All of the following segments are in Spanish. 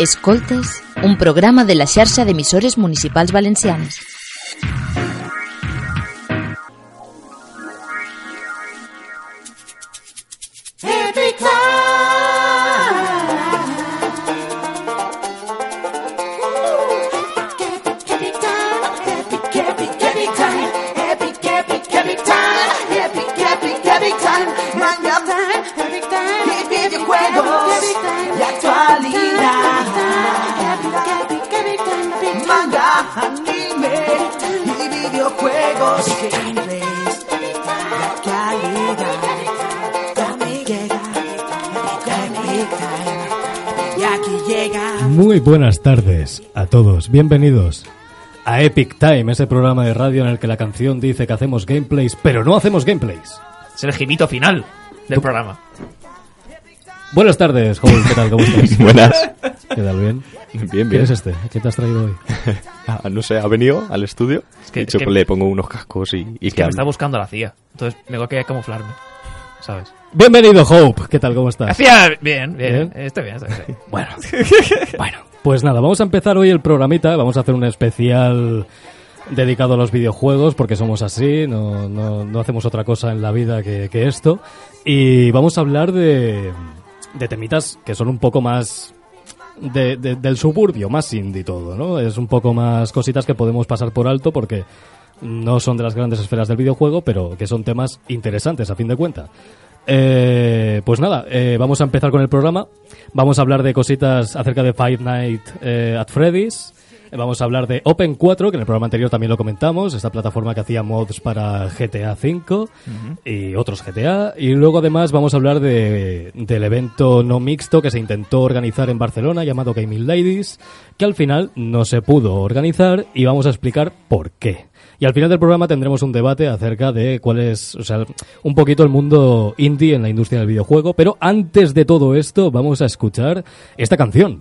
Escoltes, un programa de la xarxa d'emissores municipals valencianes. Muy buenas tardes a todos, bienvenidos a Epic Time, ese programa de radio en el que la canción dice que hacemos gameplays, pero no hacemos gameplays. Es el gimito final del programa. Buenas tardes, Joel, ¿qué tal? ¿Cómo estás? Buenas. ¿Qué tal? ¿Bien? Bien, ¿Quién bien. es este? ¿Qué te has traído hoy? Ah, no sé, ha venido al estudio. que- de hecho, es que- le pongo unos cascos y, y Es que que me está buscando la CIA. Entonces tengo que camuflarme. ¿Sabes? Bienvenido, Hope. ¿Qué tal? ¿Cómo estás? Hacía bien, bien. ¿Bien? Estoy bien, estoy bien. Bueno, bueno, pues nada, vamos a empezar hoy el programita. Vamos a hacer un especial dedicado a los videojuegos porque somos así, no, no, no hacemos otra cosa en la vida que, que esto. Y vamos a hablar de, de temitas que son un poco más de- de- del suburbio, más indie todo, ¿no? Es un poco más cositas que podemos pasar por alto porque no son de las grandes esferas del videojuego, pero que son temas interesantes a fin de cuentas. Eh, pues nada, eh, vamos a empezar con el programa. Vamos a hablar de cositas acerca de Five Nights eh, at Freddy's. Eh, Vamos a hablar de Open 4, que en el programa anterior también lo comentamos, esta plataforma que hacía mods para GTA V y otros GTA. Y luego además vamos a hablar de, del evento no mixto que se intentó organizar en Barcelona llamado Gaming Ladies, que al final no se pudo organizar y vamos a explicar por qué. Y al final del programa tendremos un debate acerca de cuál es, o sea, un poquito el mundo indie en la industria del videojuego. Pero antes de todo esto, vamos a escuchar esta canción.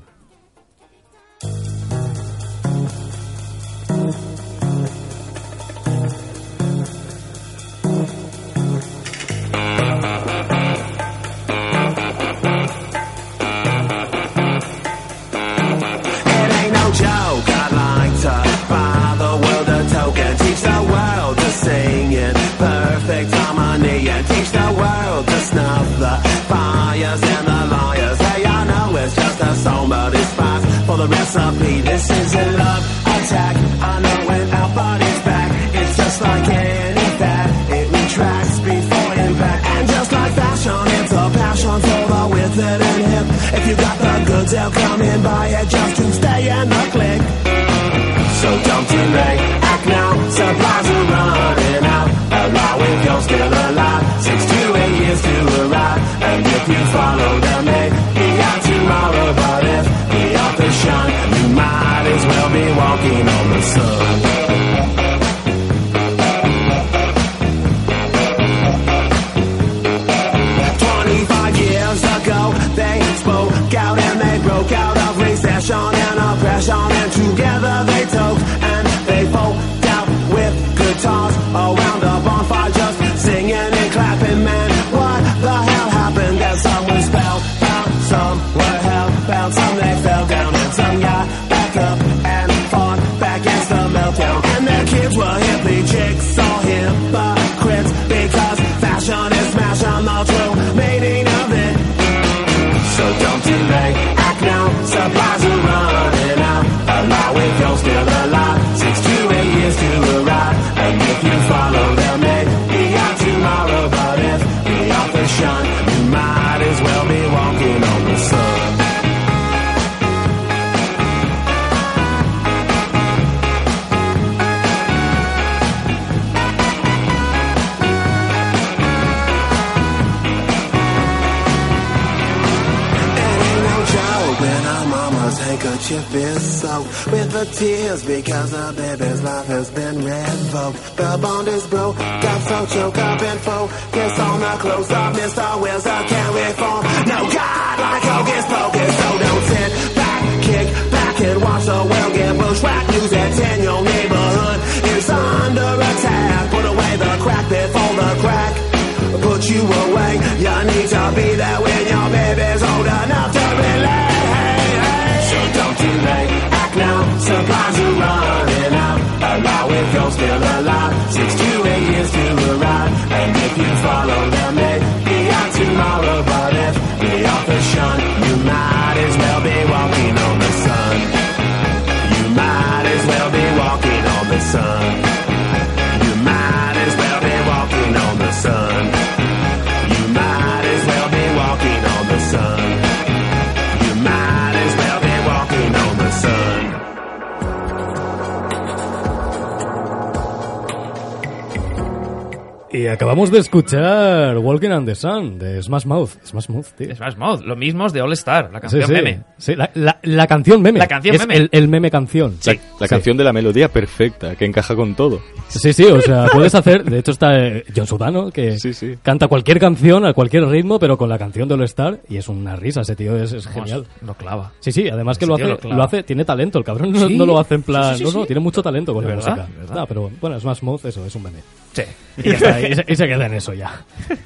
Acabamos de escuchar Walking on the Sun de Smash Mouth. Smash Mouth, tío. Es más, Mouth, lo mismo es de All Star, la Sí, canción sí. meme. Sí, la, la- la canción meme. La canción Es meme. El, el meme canción. La, la canción de la melodía perfecta, que encaja con todo. Sí, sí, o sea, puedes hacer. De hecho, está eh, John Sudano, que Sí, sí. canta cualquier canción a cualquier ritmo, pero con la canción de All Star. Y es una risa, ese tío es, es genial. Lo clava. Sí, sí, además que lo hace, lo hace, tiene talento, el cabrón no, Sí. no lo hace en plan, Sí, sí, no, sí, no, sí. tiene mucho talento con la verdad, música. verdad. No, pero bueno, Smash Mouth, eso, es un meme. Sí. Y ya está, y se, y se queda en eso ya.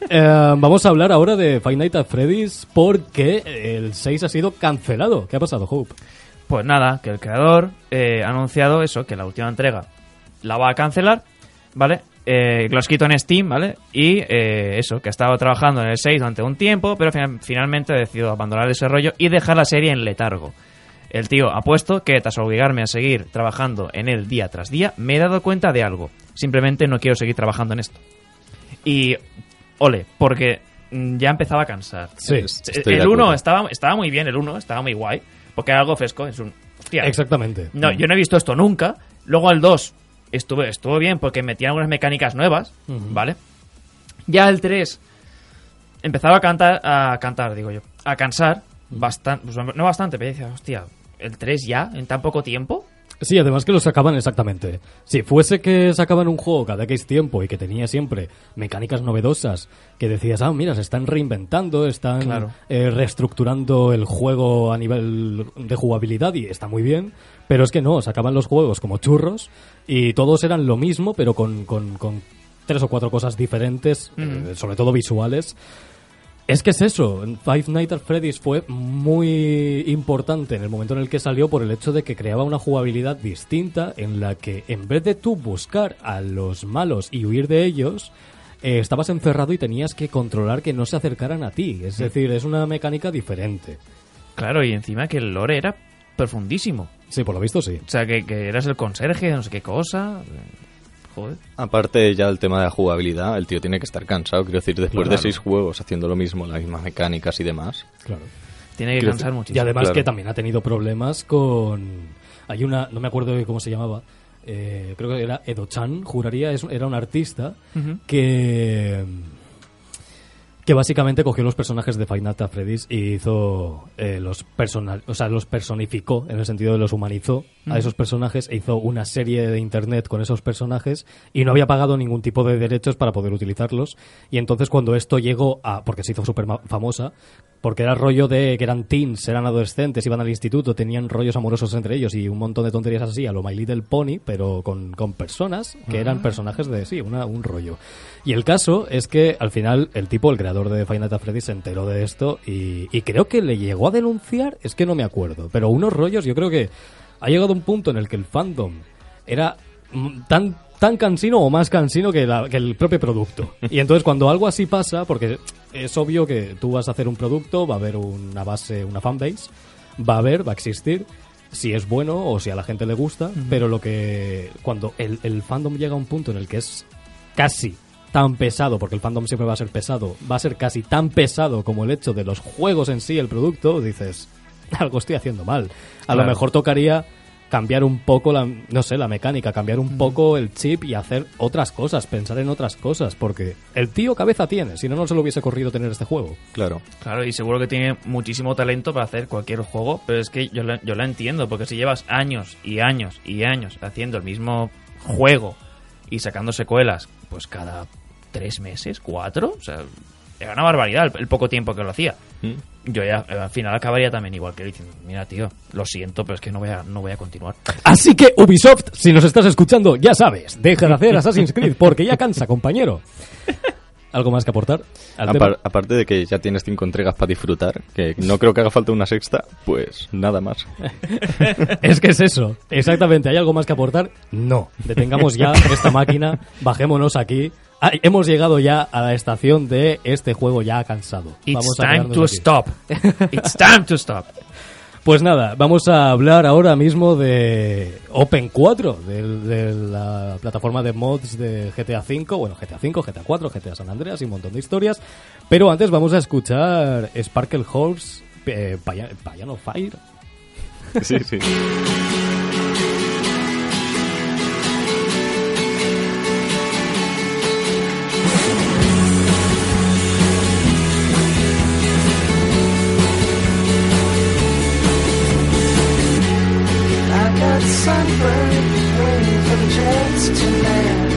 Eh, vamos a hablar ahora de Five Nights at Freddy's porque el 6 ha sido cancelado. ¿Qué ha pasado, Hope? Pues nada, que el creador eh, ha anunciado eso, que la última entrega la va a cancelar, ¿vale? Eh, lo escrito en Steam, ¿vale? Y eh, eso, que ha estado trabajando en el 6 durante un tiempo, pero final- finalmente ha decidido abandonar ese rollo y dejar la serie en letargo. El tío ha puesto que tras obligarme a seguir trabajando en él día tras día, me he dado cuenta de algo. Simplemente no quiero seguir trabajando en esto. Y, ole, porque mm, ya empezaba a cansar. Sí, el 1 acuerdo. estaba, estaba muy bien, el 1 estaba muy guay, porque era algo fresco. Es un. Hostia, Exactamente. no, yo no he visto esto nunca. Luego el 2 estuvo, estuvo bien porque metía algunas mecánicas nuevas, ¿vale? Ya el 3 empezaba a cantar, a cantar, digo yo, a cansar, bastante, no bastante, pero decía, hostia, el 3 ya, en tan poco tiempo. Sí, además que lo sacaban exactamente. Si fuese que sacaban un juego cada X tiempo y que tenía siempre mecánicas novedosas, que decías, ah, mira, se están reinventando, están Claro. eh, reestructurando el juego a nivel de jugabilidad y está muy bien, pero es que no, sacaban los juegos como churros y todos eran lo mismo, pero con, con- con tres o cuatro cosas diferentes, eh, sobre todo visuales. Es que es eso, Five Nights at Freddy's fue muy importante en el momento en el que salió por el hecho de que creaba una jugabilidad distinta en la que en vez de tú buscar a los malos y huir de ellos, eh, estabas encerrado y tenías que controlar que no se acercaran a ti. Es decir, es una mecánica diferente. Claro, y encima que el lore era profundísimo. Sí, por lo visto sí. O sea, que, que eras el conserje no sé qué cosa. Joder. Aparte ya el tema de la jugabilidad, el tío tiene que estar cansado. Quiero decir, después de Claro. seis juegos haciendo lo mismo, las mismas mecánicas y demás. Claro. Tiene que Quiero cansar decir, muchísimo. Y además claro. que también ha tenido problemas con... Hay una, no me acuerdo de cómo se llamaba, eh, creo que era Edo-chan, juraría, es- era un artista que que básicamente cogió los personajes de Five Nights at Freddy's y hizo eh, los personal, o sea, los personificó en el sentido de los humanizó a esos personajes e hizo una serie de internet con esos personajes y no había pagado ningún tipo de derechos para poder utilizarlos. Y entonces cuando esto llegó a porque se hizo súper famosa porque era rollo de que eran teens, eran adolescentes, iban al instituto, tenían rollos amorosos entre ellos y un montón de tonterías así, a lo My Little Pony, pero con, con personas que eran personajes de, sí, una, un rollo. Y el caso es que al final el tipo, el creador de Final Fantasy Freddy, se enteró de esto y, y creo que le llegó a denunciar, es que no me acuerdo, pero unos rollos, yo creo que ha llegado un punto en el que el fandom era tan tan cansino o más cansino que, la- que el propio producto. Y entonces cuando algo así pasa, porque es obvio que tú vas a hacer un producto, va a haber una base, una fanbase, va a haber, va a existir, si es bueno o si a la gente le gusta, pero lo que cuando el, el fandom llega a un punto en el que es casi tan pesado, porque el fandom siempre va a ser pesado, va a ser casi tan pesado como el hecho de los juegos en sí, el producto, dices, algo estoy haciendo mal. A lo mejor tocaría cambiar un poco la, no sé, la mecánica, cambiar un poco el chip y hacer otras cosas, pensar en otras cosas, porque el tío cabeza tiene, si no, no se lo hubiese corrido tener este juego. Claro. Claro, y seguro que tiene muchísimo talento para hacer cualquier juego, pero es que yo la, yo la entiendo, porque si llevas años y años y años haciendo el mismo juego y sacando secuelas, pues cada tres meses, cuatro, o sea, era una barbaridad el, el poco tiempo que lo hacía. Mm. Yo ya eh, al final acabaría también igual que él diciendo, mira tío, lo siento, pero es que no voy a, no voy a continuar. Así que Ubisoft, si nos estás escuchando, ya sabes, deja de hacer Assassin's Creed porque ya cansa, compañero. ¿Algo más que aportar? Apar- aparte de que ya tienes cinco entregas para disfrutar, que no creo que haga falta una sexta, pues nada más. Es que es eso, exactamente. ¿Hay algo más que aportar? No. Detengamos ya esta máquina, bajémonos aquí. Ah, hemos llegado ya a la estación de este juego ya cansado. It's Vamos a time to aquí. stop. It's time to stop. Pues nada, vamos a hablar ahora mismo de Open 4, del- de, la plataforma de mods de GTA V, bueno, GTA V, GTA 4, GTA San Andreas y un montón de historias. Pero antes vamos a escuchar Sparkle Horse, eh, Paya- Piano Fire. Sí, sí. Sunburned waiting for the jets to land.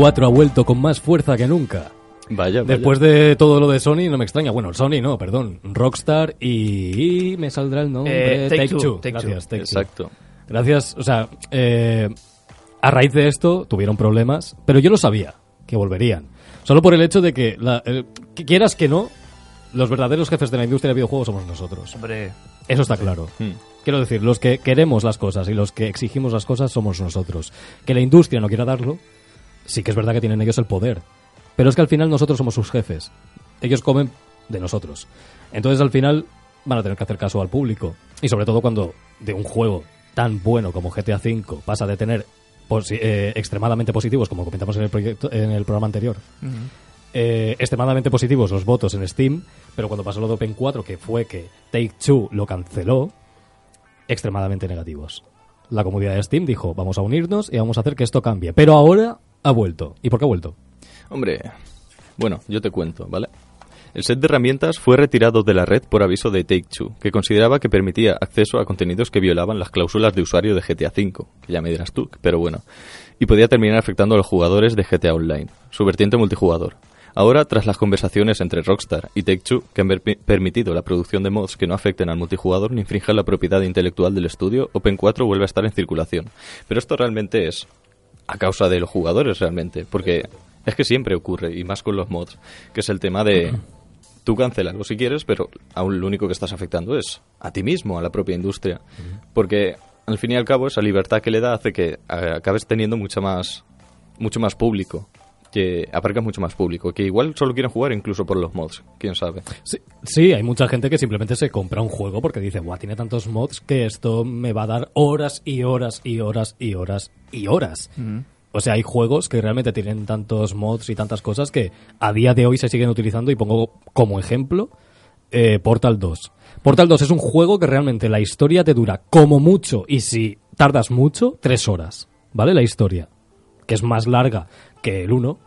4 ha vuelto con más fuerza que nunca. Vaya, vaya. Después de todo lo de Sony, no me extraña. Bueno, Sony no, perdón. Rockstar y, y me saldrá el nombre. Eh, Take Two, Take Gracias, Two. Take Two. Exacto. Gracias, o sea, eh, a raíz de esto tuvieron problemas, pero yo lo sabía, que volverían. Solo por el hecho de que, la- el- que quieras que no, los verdaderos jefes de la industria de videojuegos somos nosotros. Hombre, Eso está claro. Mm. Quiero decir, los que queremos las cosas y los que exigimos las cosas somos nosotros. Que la industria no quiera darlo, sí que es verdad que tienen ellos el poder. Pero es que al final nosotros somos sus jefes. Ellos comen de nosotros. Entonces al final van a tener que hacer caso al público. Y sobre todo cuando de un juego tan bueno como GTA V pasa de tener posi- eh, extremadamente positivos, como comentamos en el, proyecto, en el programa anterior, eh, extremadamente positivos los votos en Steam, pero cuando pasó lo de Open 4, que fue que Take Two lo canceló, extremadamente negativos. La comunidad de Steam dijo, vamos a unirnos y vamos a hacer que esto cambie. Pero ahora ha vuelto. ¿Y por qué ha vuelto? Hombre, bueno, yo te cuento, ¿vale? El set de herramientas fue retirado de la red por aviso de Take-Two, que consideraba que permitía acceso a contenidos que violaban las cláusulas de usuario de GTA V, que ya me dirás tú, pero bueno, y podía terminar afectando a los jugadores de GTA Online, su vertiente multijugador. Ahora, tras las conversaciones entre Rockstar y Take-Two, que han per- permitido la producción de mods que no afecten al multijugador ni infrinjan la propiedad intelectual del estudio, Open 4 vuelve a estar en circulación. Pero esto realmente es a causa de los jugadores realmente, porque es que siempre ocurre, y más con los mods, que es el tema de tú cancelarlo si quieres, pero aún lo único que estás afectando es a ti mismo, a la propia industria, porque al fin y al cabo esa libertad que le da hace que eh, acabes teniendo mucha más, mucho más público, que aparcas mucho más público, que igual solo quieren jugar incluso por los mods, quién sabe. Sí, sí, hay mucha gente que simplemente se compra un juego porque dice, guau, tiene tantos mods que esto me va a dar horas y horas y horas y horas y horas. O sea, hay juegos que realmente tienen tantos mods y tantas cosas que a día de hoy se siguen utilizando y pongo como ejemplo eh, Portal 2. Portal 2 es un juego que realmente la historia te dura como mucho y si tardas mucho, tres horas, ¿vale? La historia, que es más larga que el 1,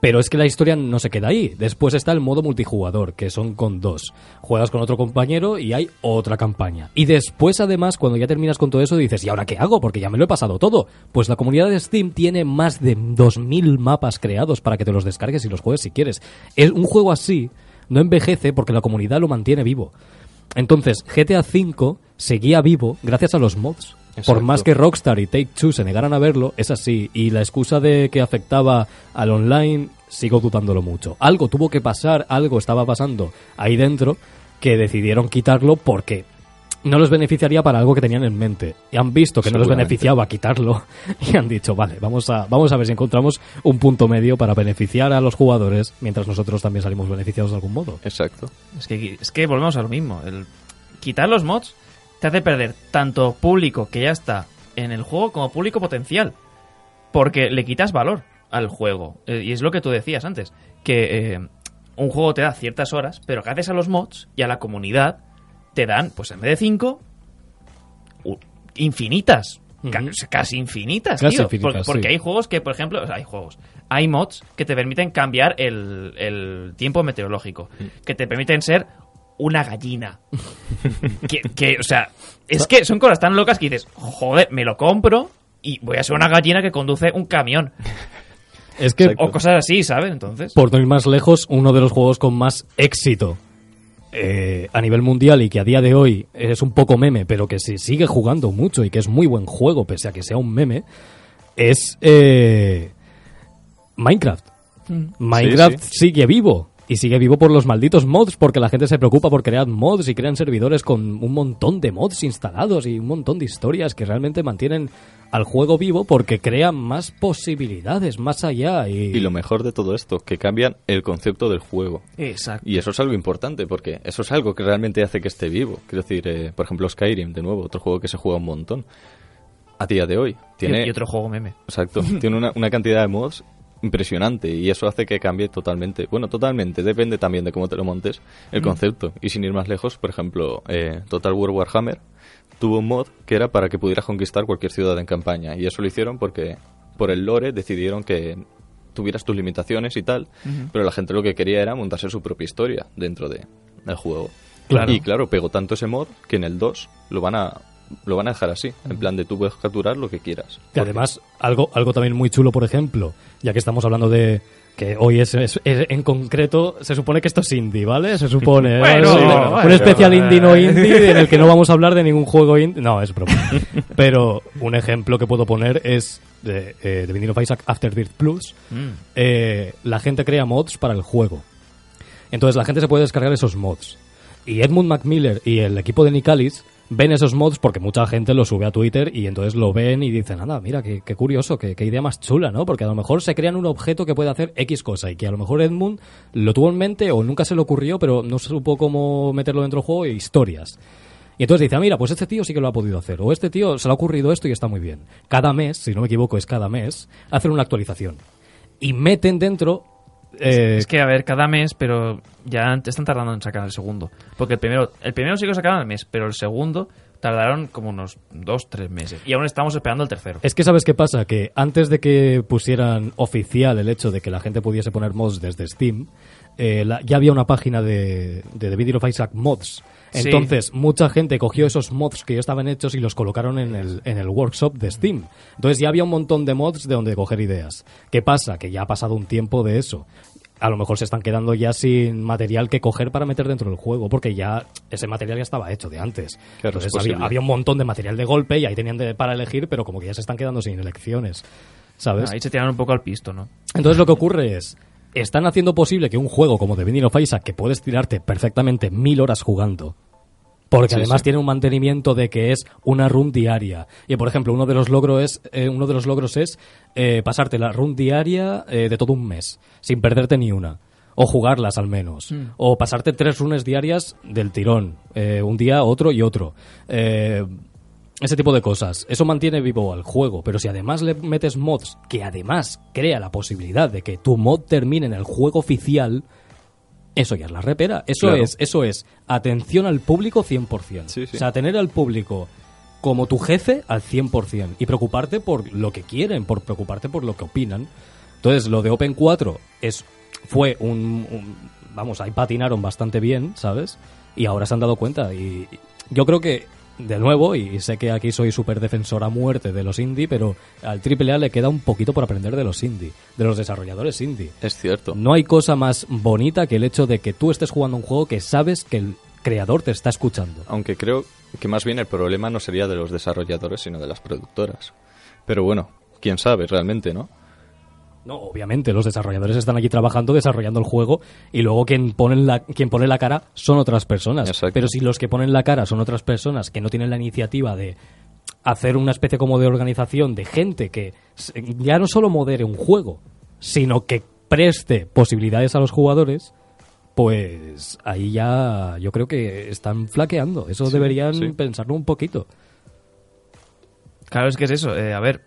pero es que la historia no se queda ahí. Después está el modo multijugador, que son con dos. Juegas con otro compañero y hay otra campaña. Y después, además, cuando ya terminas con todo eso, dices, ¿y ahora qué hago? Porque ya me lo he pasado todo. Pues la comunidad de Steam tiene más de 2.000 mapas creados para que te los descargues y los juegues si quieres. Es un juego así no envejece porque la comunidad lo mantiene vivo. Entonces, GTA V seguía vivo gracias a los mods. Por más que Rockstar y Take Two se negaran a verlo, es así. Y la excusa de que afectaba al online, sigo dudándolo mucho. Algo tuvo que pasar, algo estaba pasando ahí dentro, que decidieron quitarlo porque no les beneficiaría para algo que tenían en mente. Y han visto que no les beneficiaba quitarlo y han dicho, vale, vamos a, vamos a ver si encontramos un punto medio para beneficiar a los jugadores mientras nosotros también salimos beneficiados de algún modo. Exacto. Es que, es que volvemos a lo mismo. El quitar los mods te hace perder tanto público que ya está en el juego como público potencial. Porque le quitas valor al juego. Eh, y es lo que tú decías antes. Que eh, un juego te da ciertas horas, pero gracias a los mods y a la comunidad te dan, pues en vez de 5, infinitas. Casi infinitas, Casi tío. infinitas, Por- porque hay juegos que, por ejemplo, o sea, hay juegos, hay mods que te permiten cambiar el, el tiempo meteorológico, que te permiten ser una gallina. que, que, o sea, es que son cosas tan locas que dices, joder, me lo compro y voy a ser una gallina que conduce un camión. Es que, O cosas así, ¿sabes? Entonces. por no ir más lejos, uno de los juegos con más éxito eh, a nivel mundial y que a día de hoy es un poco meme, pero que se sigue jugando mucho y que es muy buen juego, pese a que sea un meme, es eh, Minecraft. Minecraft Sí, sigue vivo. Y sigue vivo por los malditos mods, porque la gente se preocupa por crear mods y crean servidores con un montón de mods instalados y un montón de historias que realmente mantienen al juego vivo porque crean más posibilidades más allá. Y, Y lo mejor de todo esto, que cambian el concepto del juego. Exacto. Y eso es algo importante, porque eso es algo que realmente hace que esté vivo. Quiero decir, eh, por ejemplo, Skyrim, de nuevo, otro juego que se juega un montón. A día de hoy. Tiene, Y otro juego meme. Exacto. tiene una, una cantidad de mods impresionante y eso hace que cambie totalmente. Bueno, totalmente. Depende también de cómo te lo montes el concepto. Y sin ir más lejos, por ejemplo, eh, Total War Warhammer tuvo un mod que era para que pudieras conquistar cualquier ciudad en campaña. Y eso lo hicieron porque por el lore decidieron que tuvieras tus limitaciones y tal, pero la gente lo que quería era montarse su propia historia dentro de, del juego. Claro. Y claro, pegó tanto ese mod que en el 2 lo van a lo van a dejar así, en plan de tú puedes capturar lo que quieras. Que además, algo, algo también muy chulo, por ejemplo, ya que estamos hablando de que hoy es, es- es- en concreto, se supone que esto es indie, ¿vale? Se supone. Bueno, un bueno. especial indie no indie en el que no vamos a hablar de ningún juego indie. No, es broma. Pero un ejemplo que puedo poner es de, eh, de Binding of Isaac Afterbirth Plus. Mm. Eh, la gente crea mods para el juego. Entonces la gente se puede descargar esos mods. Y Edmund Macmillan y el equipo de Nicalis ven esos mods porque mucha gente lo sube a Twitter y entonces lo ven y dicen, anda, mira, qué, qué curioso, qué, qué idea más chula, ¿no? Porque a lo mejor se crean un objeto que puede hacer X cosa y que a lo mejor Edmund lo tuvo en mente o nunca se le ocurrió, pero no supo cómo meterlo dentro del juego e historias. Y entonces dice, ah, mira, pues este tío sí que lo ha podido hacer. O este tío se le ha ocurrido esto y está muy bien. Cada mes, si no me equivoco, es cada mes, hacen una actualización. Y meten dentro... eh, Es que, a ver, cada mes, pero ya te están tardando en sacar el segundo. Porque el primero, el primero sí que lo sacaron al mes, pero el segundo tardaron como unos dos, tres meses. Y aún estamos esperando el tercero. Es que sabes qué pasa, que antes de que pusieran oficial el hecho de que la gente pudiese poner mods desde Steam, eh, la- ya había una página de, de The Video of Isaac Mods. Sí. Entonces, mucha gente cogió esos mods que ya estaban hechos y los colocaron en el, en el workshop de Steam. Entonces ya había un montón de mods de donde coger ideas. ¿Qué pasa? Que ya ha pasado un tiempo de eso. A lo mejor se están quedando ya sin material que coger para meter dentro del juego, porque ya ese material ya estaba hecho de antes. Claro, Entonces había, había un montón de material de golpe y ahí tenían de- para elegir, pero como que ya se están quedando sin elecciones. ¿Sabes? Ahí se tiran un poco al pisto, ¿no? Entonces lo que ocurre es, están haciendo posible que un juego como The Binding of Isaac, que puedes tirarte perfectamente mil horas jugando, porque Sí, además sí. tiene un mantenimiento de que es una run diaria. Y por ejemplo, uno de los logros es, eh, uno de los logros es eh, pasarte la run diaria eh, de todo un mes, sin perderte ni una. O jugarlas al menos. O pasarte tres runes diarias del tirón. eh, un día, otro y otro. Ese tipo de cosas. Eso mantiene vivo al juego, pero si además le metes mods que además crea la posibilidad de que tu mod termine en el juego oficial, eso ya es la repera. Eso Claro. es, eso es atención al público 100%. Sí, sí. O sea, tener al público como tu jefe al 100% y preocuparte por lo que quieren, por preocuparte por lo que opinan. Entonces, lo de Open 4 es fue un, un- vamos, ahí patinaron bastante bien, ¿sabes? Y ahora se han dado cuenta y yo creo que de nuevo, y sé que aquí soy súper defensor a muerte de los indie, pero al AAA le queda un poquito por aprender de los indie, de los desarrolladores indie. Es cierto. No hay cosa más bonita que el hecho de que tú estés jugando un juego que sabes que el creador te está escuchando. Aunque creo que más bien el problema no sería de los desarrolladores, sino de las productoras. Pero bueno, quién sabe realmente, ¿no? No, obviamente, los desarrolladores están aquí trabajando, desarrollando el juego, y luego quien pone la, quien pone la cara son otras personas. Exacto. Pero si los que ponen la cara son otras personas que no tienen la iniciativa de hacer una especie como de organización de gente que ya no solo modere un juego, sino que preste posibilidades a los jugadores, pues ahí ya yo creo que están flaqueando. Eso Sí, deberían sí. pensarlo un poquito. Claro, es que es eso. eh, a ver,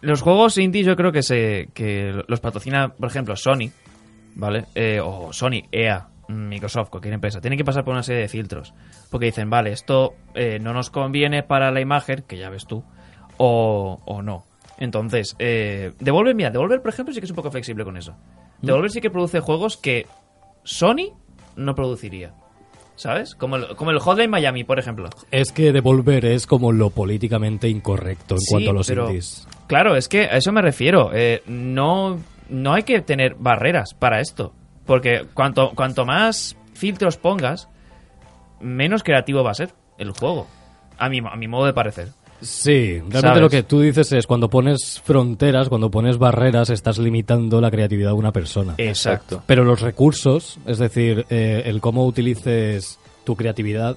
los juegos indie yo creo que se que los patrocina, por ejemplo, Sony, ¿vale? Eh, o Sony, EA, Microsoft, cualquier empresa. Tienen que pasar por una serie de filtros. Porque dicen, vale, esto eh, no nos conviene para la imagen, que ya ves tú, o, o no. Entonces, eh, Devolver, mira, Devolver, por ejemplo, sí que es un poco flexible con eso. Devolver sí que produce juegos que Sony no produciría. ¿Sabes? Como el, como el Hotline Miami, por ejemplo. Es que Devolver es como lo políticamente incorrecto en Sí, cuanto a los pero- indies. Claro, es que a eso me refiero. Eh, no, no hay que tener barreras para esto. Porque cuanto, cuanto más filtros pongas, menos creativo va a ser el juego. A mi, a mi modo de parecer. Sí, realmente ¿Sabes? lo que tú dices es cuando pones fronteras, cuando pones barreras, estás limitando la creatividad de una persona. Exacto. Pero los recursos, es decir, eh, el cómo utilices tu creatividad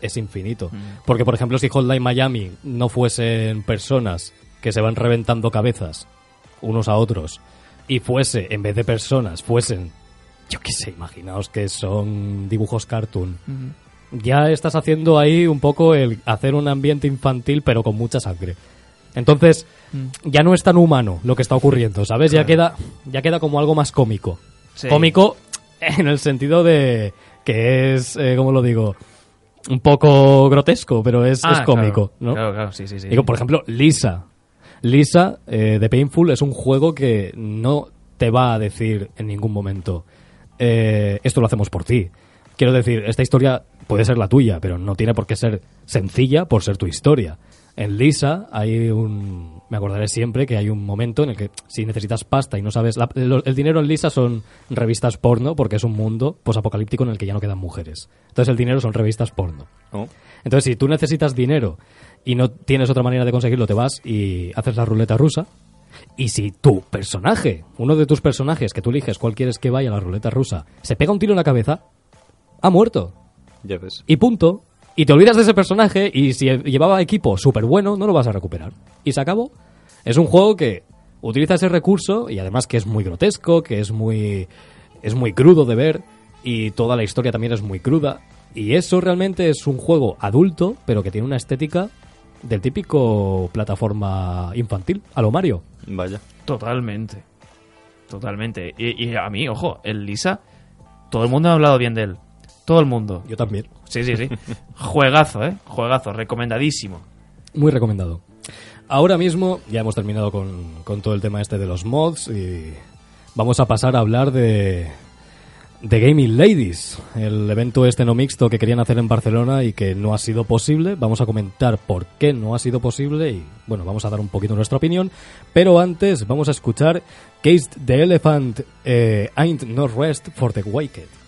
es infinito. Porque, por ejemplo, si Hotline Miami no fuesen personas que se van reventando cabezas unos a otros y fuese, en vez de personas, fuesen, yo qué sé, imaginaos que son dibujos cartoon. Ya estás haciendo ahí un poco el hacer un ambiente infantil, pero con mucha sangre. Entonces, ya no es tan humano lo que está ocurriendo, ¿sabes? Ya queda, ya queda como algo más cómico. Sí. Cómico en el sentido de que es, eh, ¿cómo lo digo? Un poco grotesco, pero es, Ah, es cómico, claro, ¿no? Claro, claro, sí, sí, sí. Digo, por ejemplo, Lisa. Lisa eh, de Painful es un juego que no te va a decir en ningún momento eh, esto lo hacemos por ti. Quiero decir, esta historia puede ser la tuya, pero no tiene por qué ser sencilla por ser tu historia. En Lisa hay un... Me acordaré siempre que hay un momento en el que si necesitas pasta y no sabes... la- el, el dinero en Lisa son revistas porno porque es un mundo posapocalíptico en el que ya no quedan mujeres. Entonces el dinero son revistas porno. ¿no? Entonces, si tú necesitas dinero y no tienes otra manera de conseguirlo, te vas y haces la ruleta rusa. Y si tu personaje, uno de tus personajes que tú eliges cuál quieres que vaya a la ruleta rusa, se pega un tiro en la cabeza, ha muerto. Ya ves. Y punto. Y te olvidas de ese personaje y si llevaba equipo súper bueno, no lo vas a recuperar. Y se acabó. Es un juego que utiliza ese recurso y además que es muy grotesco, que es muy, es muy crudo de ver y toda la historia también es muy cruda. Y eso realmente es un juego adulto, pero que tiene una estética del típico plataforma infantil, a lo Mario. Vaya. Totalmente. Totalmente. Y, y a mí, ojo, el Lisa, todo el mundo ha hablado bien de él. Todo el mundo. Yo también. Sí, sí, sí. Juegazo, ¿eh? Juegazo, recomendadísimo. Muy recomendado. Ahora mismo ya hemos terminado con, con todo el tema este de los mods y vamos a pasar a hablar de, de Gaming Ladies, el evento este no mixto que querían hacer en Barcelona y que no ha sido posible. Vamos a comentar por qué no ha sido posible y bueno, vamos a dar un poquito nuestra opinión. Pero antes vamos a escuchar Case the Elephant eh, Ain't No Rest for the Wicked.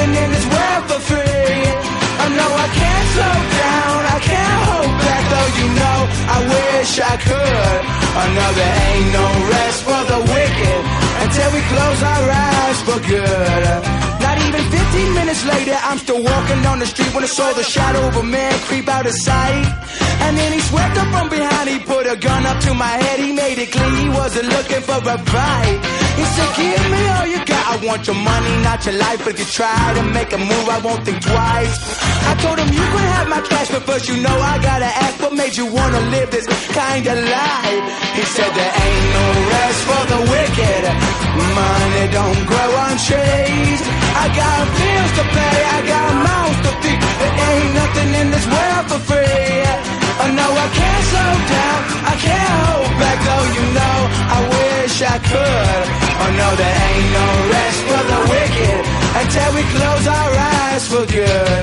nothing in this world for free. I know I can't slow down, I can't hold back, though you know I wish I could. I know there ain't no rest for the wicked until we close our eyes for good. Not even 15 minutes later, I'm still walking down the street when I saw the shadow of a man creep out of sight. And then he swept up from behind, he put a gun up to my head, he made it clear he wasn't looking for a fight. He said, give me all you got, I want your money, not your life, but if you try to make a move, I won't think twice. I told him you could have my cash, but first you know I gotta ask, what made you wanna live this kind of life? He said there ain't no rest for the wicked, money don't grow on trees. I got bills to pay, I got mouths to feed, there ain't nothing in this world for free. I know I can't slow down, I can't hold back, though you know wish I could. Oh, I know there ain't no rest for the wicked until we close our eyes for good.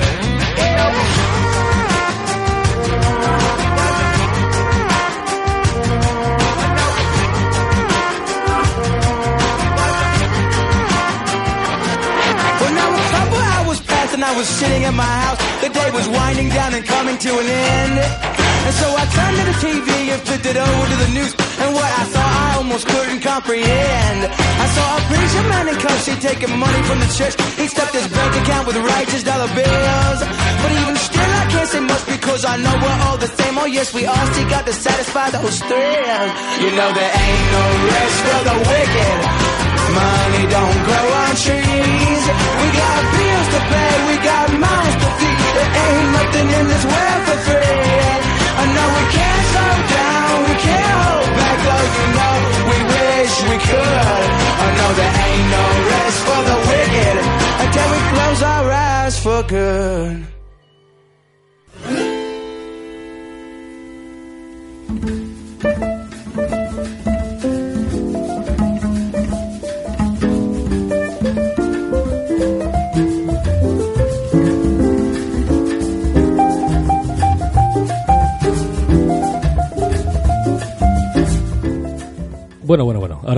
Well, now a couple hours passed and I was sitting in my house. The day was winding down and coming to an end. And so I turned to the TV and flipped it over to the news. And what I saw, I almost couldn't comprehend. I saw a preacher man in he taking money from the church. He stuffed his bank account with righteous dollar bills. But even still, I can't say much because I know we're all the same. Oh, yes, we all seek out to satisfy those thrills. You know, there ain't no rest for the wicked. Money don't grow on trees. We got bills to pay, we got mouths to feed. There ain't nothing in this world for free. I know we can't slow down, we could. I know there ain't no rest for the wicked until we close our eyes for good.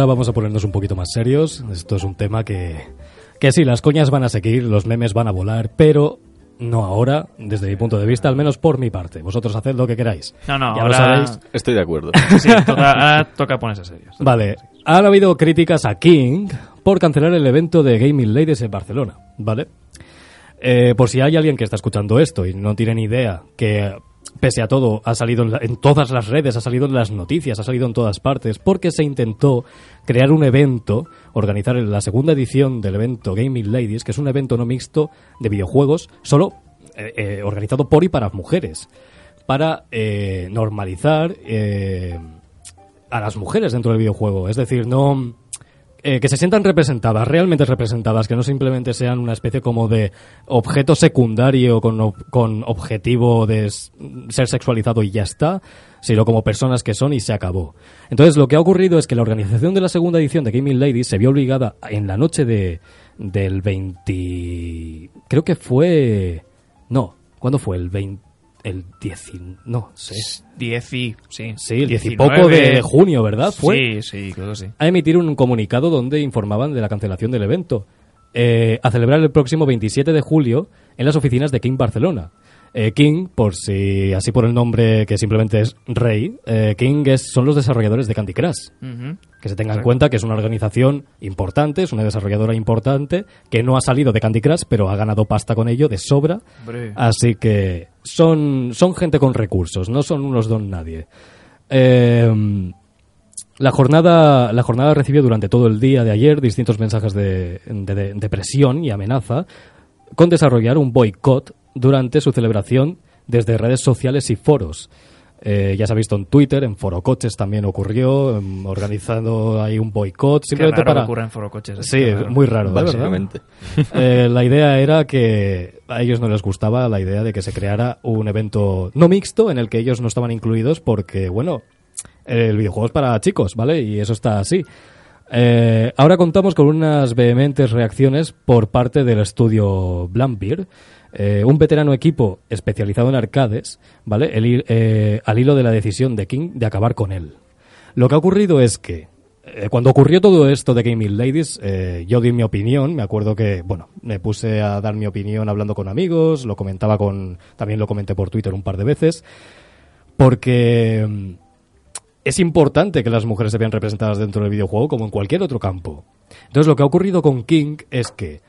Ahora vamos a ponernos un poquito más serios. Esto es un tema que, que sí, las coñas van a seguir, los memes van a volar, pero no ahora, desde mi punto de vista, al menos por mi parte. Vosotros haced lo que queráis. No, no, ya lo ahora- sabéis. Estoy de acuerdo. Sí, toca, ahora toca ponerse serios. Vale, han habido críticas a King por cancelar el evento de Gaming Ladies en Barcelona, ¿vale? Eh, por si hay alguien que está escuchando esto y no tiene ni idea que, pese a todo, ha salido en, la- en todas las redes, ha salido en las noticias, ha salido en todas partes, porque se intentó crear un evento, organizar la segunda edición del evento Gaming Ladies, que es un evento no mixto de videojuegos, solo eh, eh, organizado por y para mujeres, para eh, normalizar... eh, a las mujeres dentro del videojuego. Es decir, no. Eh, que se sientan representadas, realmente representadas, que no simplemente sean una especie como de objeto secundario con, con objetivo de ser sexualizado y ya está, sino como personas que son y se acabó. Entonces, lo que ha ocurrido es que la organización de la segunda edición de Gaming Ladies se vio obligada en la noche de del 20. Creo que fue. No, ¿cuándo fue? El 20 el 10 no sé. 10 y, sí. Sí, el 10 y 19. poco de junio, ¿verdad? Fue Sí, sí, sí. a emitir un comunicado donde informaban de la cancelación del evento. eh, a celebrar el próximo 27 de julio en las oficinas de King Barcelona. Eh, King, por si así por el nombre que simplemente es Rey, eh, King es, son los desarrolladores de Candy Crush. Que se tenga en cuenta que es una organización importante, es una desarrolladora importante, que no ha salido de Candy Crush, pero ha ganado pasta con ello de sobra. Así que son, son gente con recursos, no son unos don nadie. Eh, la jornada, la jornada recibió durante todo el día de ayer distintos mensajes de, de- de- de presión y amenaza con desarrollar un boicot durante su celebración desde redes sociales y foros. Eh, ya se ha visto en Twitter, en Forocoches también ocurrió, em, organizando ahí un boicot. Simplemente raro para... que ocurra en forocoches. Sí, es raro. muy raro. ¿verdad? Básicamente. Eh, la idea era que a ellos no les gustaba la idea de que se creara un evento no mixto en el que ellos no estaban incluidos porque, bueno, el videojuego es para chicos, ¿vale? Y eso está así. Eh, ahora contamos con unas vehementes reacciones por parte del estudio Blambir, eh, un veterano equipo especializado en arcades, ¿vale? El eh, al hilo de la decisión de King de acabar con él. Lo que ha ocurrido es que eh, cuando ocurrió todo esto de Gaming Ladies, eh, yo di mi opinión. Me acuerdo que, bueno, me puse a dar mi opinión hablando con amigos, lo comentaba con, también lo comenté por Twitter un par de veces, porque mm, es importante que las mujeres se vean representadas dentro del videojuego como en cualquier otro campo. Entonces, lo que ha ocurrido con King es que,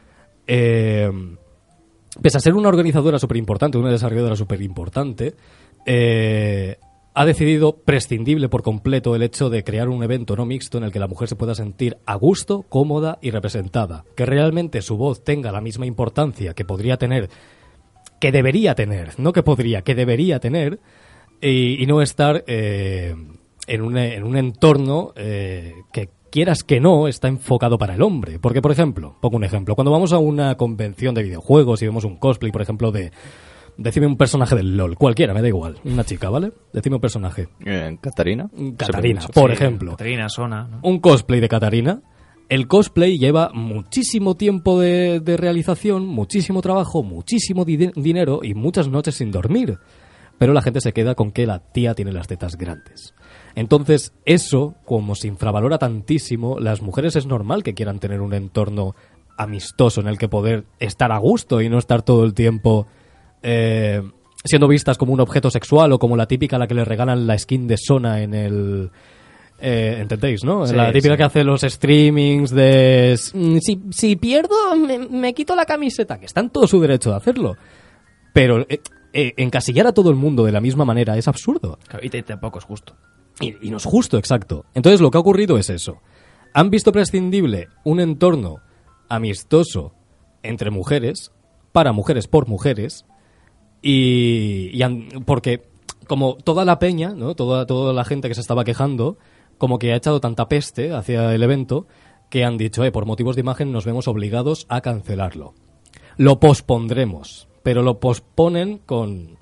pese a ser una organizadora súper importante, una desarrolladora súper importante, eh, ha decidido prescindible por completo el hecho de crear un evento no mixto en el que la mujer se pueda sentir a gusto, cómoda y representada. Que realmente su voz tenga la misma importancia que podría tener, que debería tener, no que podría, que debería tener, y, no estar eh, en, un, en un entorno eh, que quieras que no está enfocado para el hombre. Porque, por ejemplo, pongo un ejemplo, cuando vamos a una convención de videojuegos y vemos un cosplay, por ejemplo, de... Decime un personaje del LOL, cualquiera, me da igual. Una chica, ¿vale? Decime un personaje. Eh, Catarina. Catarina, por Sí, ejemplo. Catarina, Sona. ¿no? Un cosplay de Catarina. El cosplay lleva muchísimo tiempo de, de realización, muchísimo trabajo, muchísimo di- dinero y muchas noches sin dormir. Pero la gente se queda con que la tía tiene las tetas grandes. Entonces, eso, como se infravalora tantísimo, las mujeres es normal que quieran tener un entorno amistoso en el que poder estar a gusto y no estar todo el tiempo eh, siendo vistas como un objeto sexual o como la típica a la que le regalan la skin de Sona en el... eh, ¿Entendéis, no? Sí, la típica sí. que hace los streamings de... "Mm, Si, si pierdo, me, me quito la camiseta, que está en todo su derecho de hacerlo. Pero eh, eh, encasillar a todo el mundo de la misma manera es absurdo. Y tampoco es justo. Y, no es justo, exacto. Entonces lo que ha ocurrido es eso. Han visto prescindible un entorno amistoso entre mujeres, para mujeres por mujeres, y, y han- porque como toda la peña, ¿no? toda, toda la gente que se estaba quejando, como que ha echado tanta peste hacia el evento, que han dicho, eh, por motivos de imagen nos vemos obligados a cancelarlo. Lo pospondremos, pero lo posponen con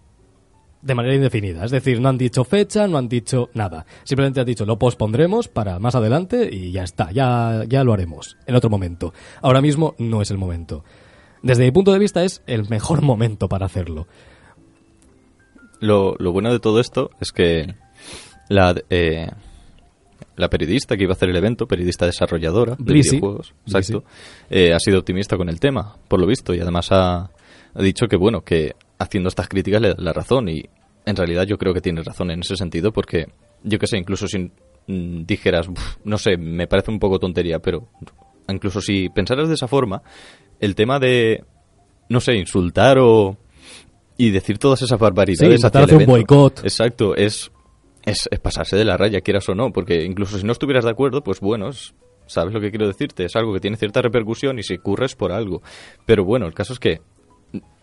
de manera indefinida. Es decir, no han dicho fecha, no han dicho nada. Simplemente han dicho lo pospondremos para más adelante y ya está, ya, ya lo haremos en otro momento. Ahora mismo no es el momento. Desde mi punto de vista es el mejor momento para hacerlo. Lo, lo bueno de todo esto es que la, eh, la periodista que iba a hacer el evento, periodista desarrolladora de videojuegos, exacto, eh, ha sido optimista con el tema, por lo visto, y además ha, ha dicho que, bueno, que haciendo estas críticas le da la razón, y en realidad yo creo que tiene razón en ese sentido, porque yo qué sé, incluso si mm, dijeras, "Uf, no sé, me parece un poco tontería, pero incluso si pensaras de esa forma, el tema de, no sé, insultar o y decir todas esas barbaridades. Sí, hacia el hacer un boicot. Exacto, es, es, es pasarse de la raya, quieras o no, porque incluso si no estuvieras de acuerdo, pues bueno, es- sabes lo que quiero decirte, es algo que tiene cierta repercusión y si ocurres por algo. Pero bueno, el caso es que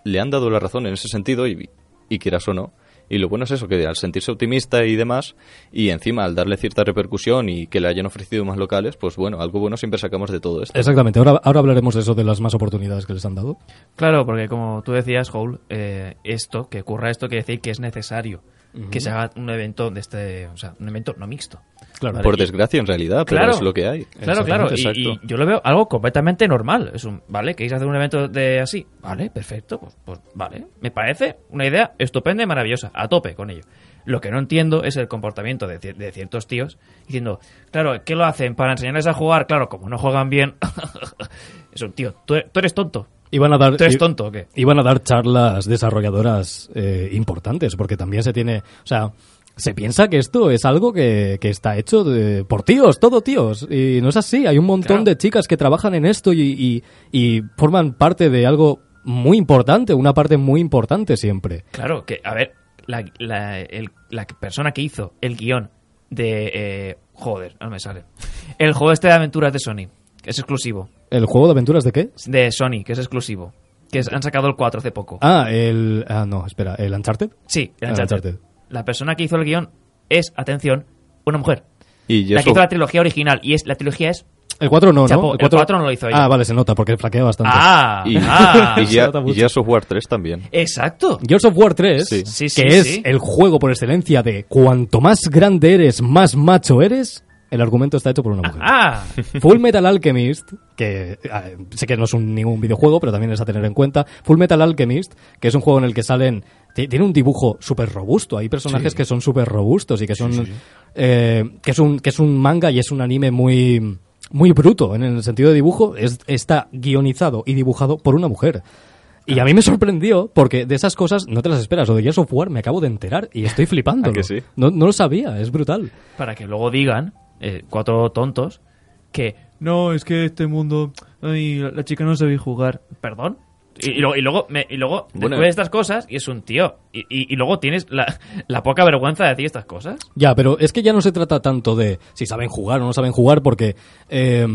le han dado la razón en ese sentido y, y quieras o no. Y lo bueno es eso, que al sentirse optimista y demás, y encima al darle cierta repercusión y que le hayan ofrecido más locales, pues bueno, algo bueno siempre sacamos de todo esto. Exactamente, ahora, ahora hablaremos de eso, de las más oportunidades que les han dado. Claro, porque como tú decías, Howl, eh, esto, que ocurra esto, quiere decir que es necesario. Que se haga un evento de este, o sea, un evento no mixto. Claro. Por desgracia, en realidad, pero Claro. es lo que hay. Claro, claro. Y, yo lo veo algo completamente normal. Es un, vale, queréis hacer un evento de así. Vale, perfecto. Pues, pues vale. Me parece una idea estupenda y maravillosa. A tope con ello. Lo que no entiendo es el comportamiento de, de ciertos tíos diciendo, claro, ¿qué lo hacen? Para enseñarles a jugar. Claro, como no juegan bien. es un tío, tú, tú eres tonto. Iban a dar, ¿Tú eres tonto o qué? Iban a dar charlas desarrolladoras eh, importantes, porque también se tiene. O sea, se piensa que esto es algo que, que está hecho de- por tíos, todo tíos. Y no es así. Hay un montón Claro. de chicas que trabajan en esto y, y- y forman parte de algo muy importante, una parte muy importante siempre. Claro, que, a ver, la, la- el- la persona que hizo el guion de... eh, joder, no me sale. El juego este de aventuras de Sony, es exclusivo. ¿El juego de aventuras de qué? De Sony, que es exclusivo. Que es- han sacado el 4 hace poco. Ah, el. Ah, no, espera, ¿el Uncharted? Sí, el Ah, Uncharted. Uncharted. La persona que hizo el guion es, atención, una mujer. Y La que hizo la trilogía original. Y es la trilogía es... El 4 no, Chapo, ¿no? el 4 no lo hizo ella. Ah, vale, se nota, porque flaquea bastante. ¡Ah! y, ah, y ya, nota y mucho. ya Software 3 también. Exacto. Gears of War 3, Sí. Sí, sí, que es sí. el juego por excelencia de cuanto más grande eres, más macho eres, el argumento está hecho por una mujer. Ah, Full Metal Alchemist, que ah, sé que no es un, ningún videojuego, pero también es a tener en cuenta. Full Metal Alchemist, que es un juego en el que salen. ti- Tiene un dibujo súper robusto. Hay personajes que son súper robustos y que son. eh, que, es un, que es un manga y es un anime muy. Muy bruto en el sentido de dibujo. Es, está guionizado y dibujado por una mujer. Y a mí me sorprendió porque de esas cosas no te las esperas. O de Gears of War me acabo de enterar y estoy flipando. ¿A que sí? No, no lo sabía, es brutal. para que luego digan, eh, cuatro tontos, que no, es que este mundo, ay, la chica no sabe jugar. ¿Perdón? Y, y luego, y luego, me- y luego Bueno. después de estas cosas, y es un tío. Y, y- y luego tienes la, la poca vergüenza de decir estas cosas. Ya, pero es que ya no se trata tanto de si saben jugar o no saben jugar, porque eh,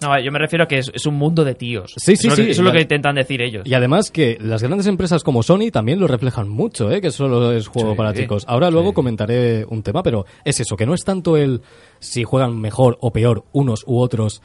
No, yo me refiero a que es, es un mundo de tíos. Sí, sí, eso es lo sí, que- Eso es lo que intentan decir ellos. y además que las grandes empresas como Sony también lo reflejan mucho, ¿eh? que solo es juego Sí, para chicos. Ahora luego comentaré un tema, pero es eso, que no es tanto el si juegan mejor o peor unos u otros.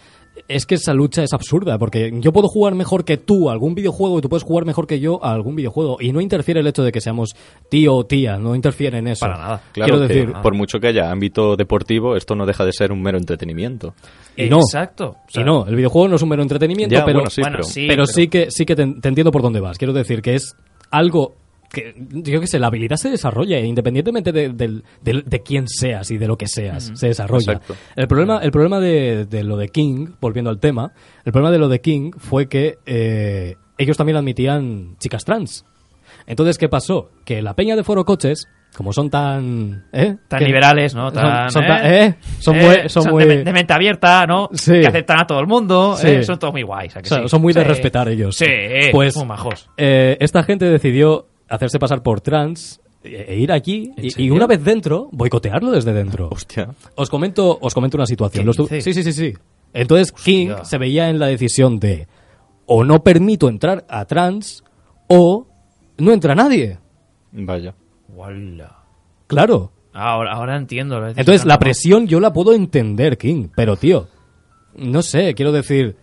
Es que esa lucha es absurda, porque yo puedo jugar mejor que tú a algún videojuego y tú puedes jugar mejor que yo a algún videojuego. Y no interfiere el hecho de que seamos tío o tía, no interfiere en eso. Para nada. Claro Quiero que decir, por mucho que haya ámbito deportivo, esto no deja de ser un mero entretenimiento. y no. Exacto. O sea, y no, el videojuego no es un mero entretenimiento, Ya, pero, bueno, sí, bueno, pero- sí, pero, sí que sí que te, te entiendo por dónde vas. Quiero decir que es algo que, yo qué sé, la habilidad se desarrolla e independientemente de, quién seas y de lo que seas, se desarrolla. Exacto. El problema, el problema de, de lo de King, volviendo al tema, el problema de lo de King fue que eh, ellos también admitían chicas trans. Entonces, ¿qué pasó? Que la peña de Foro Coches, como son tan... ¿eh? Tan ¿Qué? liberales, ¿no? Son- Tan, son ¿eh? tan- ¿eh? Son Eh, muy- son de muy- men- de, mente abierta, ¿no? Sí. Que aceptan a todo el mundo. Sí. ¿eh? Son todos muy guays. ¿a que O sea, sí? son muy de respetar ellos. Sí, Pues- muy majos. Eh, esta gente decidió hacerse pasar por trans e e ir allí ¿En y, una vez dentro, boicotearlo desde dentro. Hostia. Os comento, os comento una situación. Sí, sí, sí, sí. Entonces King se veía en la decisión de o no permito entrar a trans o no entra nadie. Vaya. Wala. Claro. Ahora, ahora entiendo. Entonces la presión yo la puedo entender, King, pero tío, no sé, quiero decir,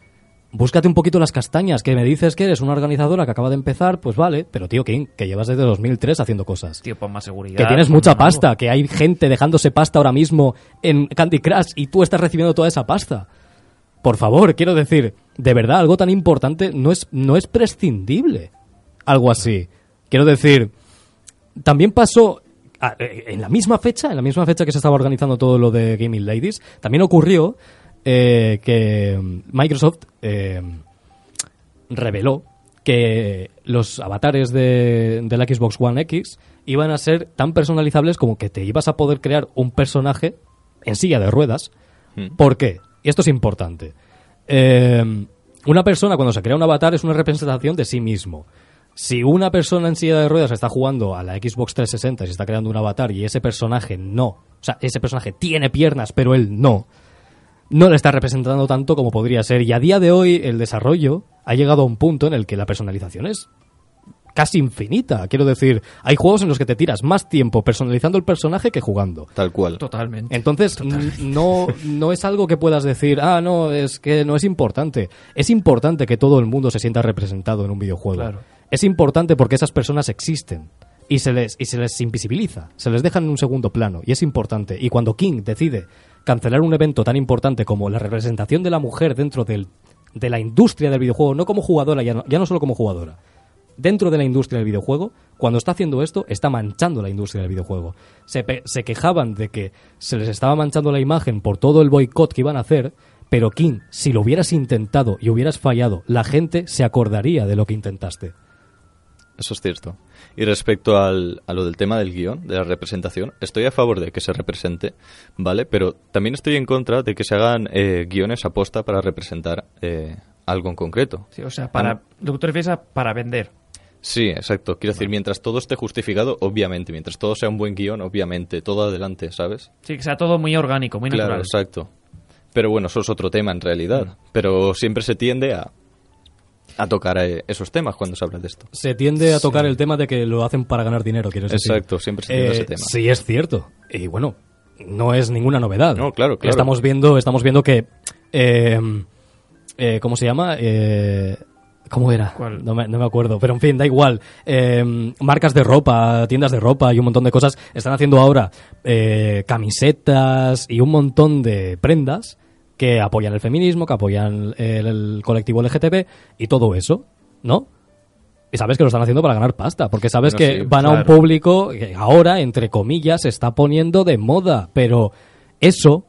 búscate un poquito las castañas, que me dices que eres una organizadora que acaba de empezar, pues vale, pero tío, King, que llevas desde 2003 haciendo cosas. Tío, pon más seguridad. Que tienes mucha algo. pasta, que hay gente dejándose pasta ahora mismo en Candy Crush y tú estás recibiendo toda esa pasta. Por favor, quiero decir, de verdad, algo tan importante no es, no es prescindible. Algo así. Quiero decir, también pasó a- eh, en la misma fecha, en la misma fecha que se estaba organizando todo lo de Gaming Ladies, también ocurrió eh, que Microsoft eh, reveló que los avatares de, de la Xbox One X iban a ser tan personalizables como que te ibas a poder crear un personaje en silla de ruedas. Mm. ¿Por qué? Y esto es importante. Eh, una persona cuando se crea un avatar es una representación de sí mismo. Si una persona en silla de ruedas está jugando a la Xbox 360 y se está creando un avatar y ese personaje no, o sea, ese personaje tiene piernas pero él no, no le está representando tanto como podría ser. Y a día de hoy el desarrollo ha llegado a un punto en el que la personalización es casi infinita. Quiero decir, hay juegos en los que te tiras más tiempo personalizando el personaje que jugando. Tal cual. Totalmente. Entonces, no, no es algo que puedas decir, ah, no, es que no es importante. Es importante que todo el mundo se sienta representado en un videojuego. Claro. Es importante porque esas personas existen. y se les y se les invisibiliza, se les deja en un segundo plano y es importante. Y cuando King decide cancelar un evento tan importante como la representación de la mujer dentro del, de la industria del videojuego, no como jugadora, ya no, ya no solo como jugadora, dentro de la industria del videojuego, cuando está haciendo esto, está manchando la industria del videojuego. Se, se quejaban de que se les estaba manchando la imagen por todo el boicot que iban a hacer, pero King, si lo hubieras intentado y hubieras fallado, la gente se acordaría de lo que intentaste. Eso es cierto. Y respecto al, a lo del tema del guion, de la representación, estoy a favor de que se represente, ¿vale? Pero también estoy en contra de que se hagan eh, guiones aposta para representar eh, algo en concreto. Sí, o sea, para, lo que tú refieres a para vender. Sí, exacto. Quiero decir, mientras todo esté justificado, obviamente. Mientras todo sea un buen guion, obviamente. Todo adelante, ¿sabes? Sí, que sea todo muy orgánico, muy Claro, natural. exacto. Pero bueno, eso es otro tema en realidad. Pero siempre se tiende a, a tocar eh, esos temas cuando se habla de esto. Se tiende a tocar el tema de que lo hacen para ganar dinero, quieres decir. Exacto, siempre se tiende a ese tema. Sí, es cierto. Y bueno, no es ninguna novedad. No, claro, claro. Estamos viendo, estamos viendo que. eh, eh, ¿Cómo se llama? Eh, ¿Cómo era? ¿Cuál? No me, no me acuerdo. Pero en fin, da igual. Eh, marcas de ropa, tiendas de ropa y un montón de cosas están haciendo ahora eh, camisetas y un montón de prendas que apoyan el feminismo, que apoyan el, el colectivo LGTB y todo eso, ¿no? Y sabes que lo están haciendo para ganar pasta, porque sabes que sí, van a un público que ahora, entre comillas, se está poniendo de moda, pero eso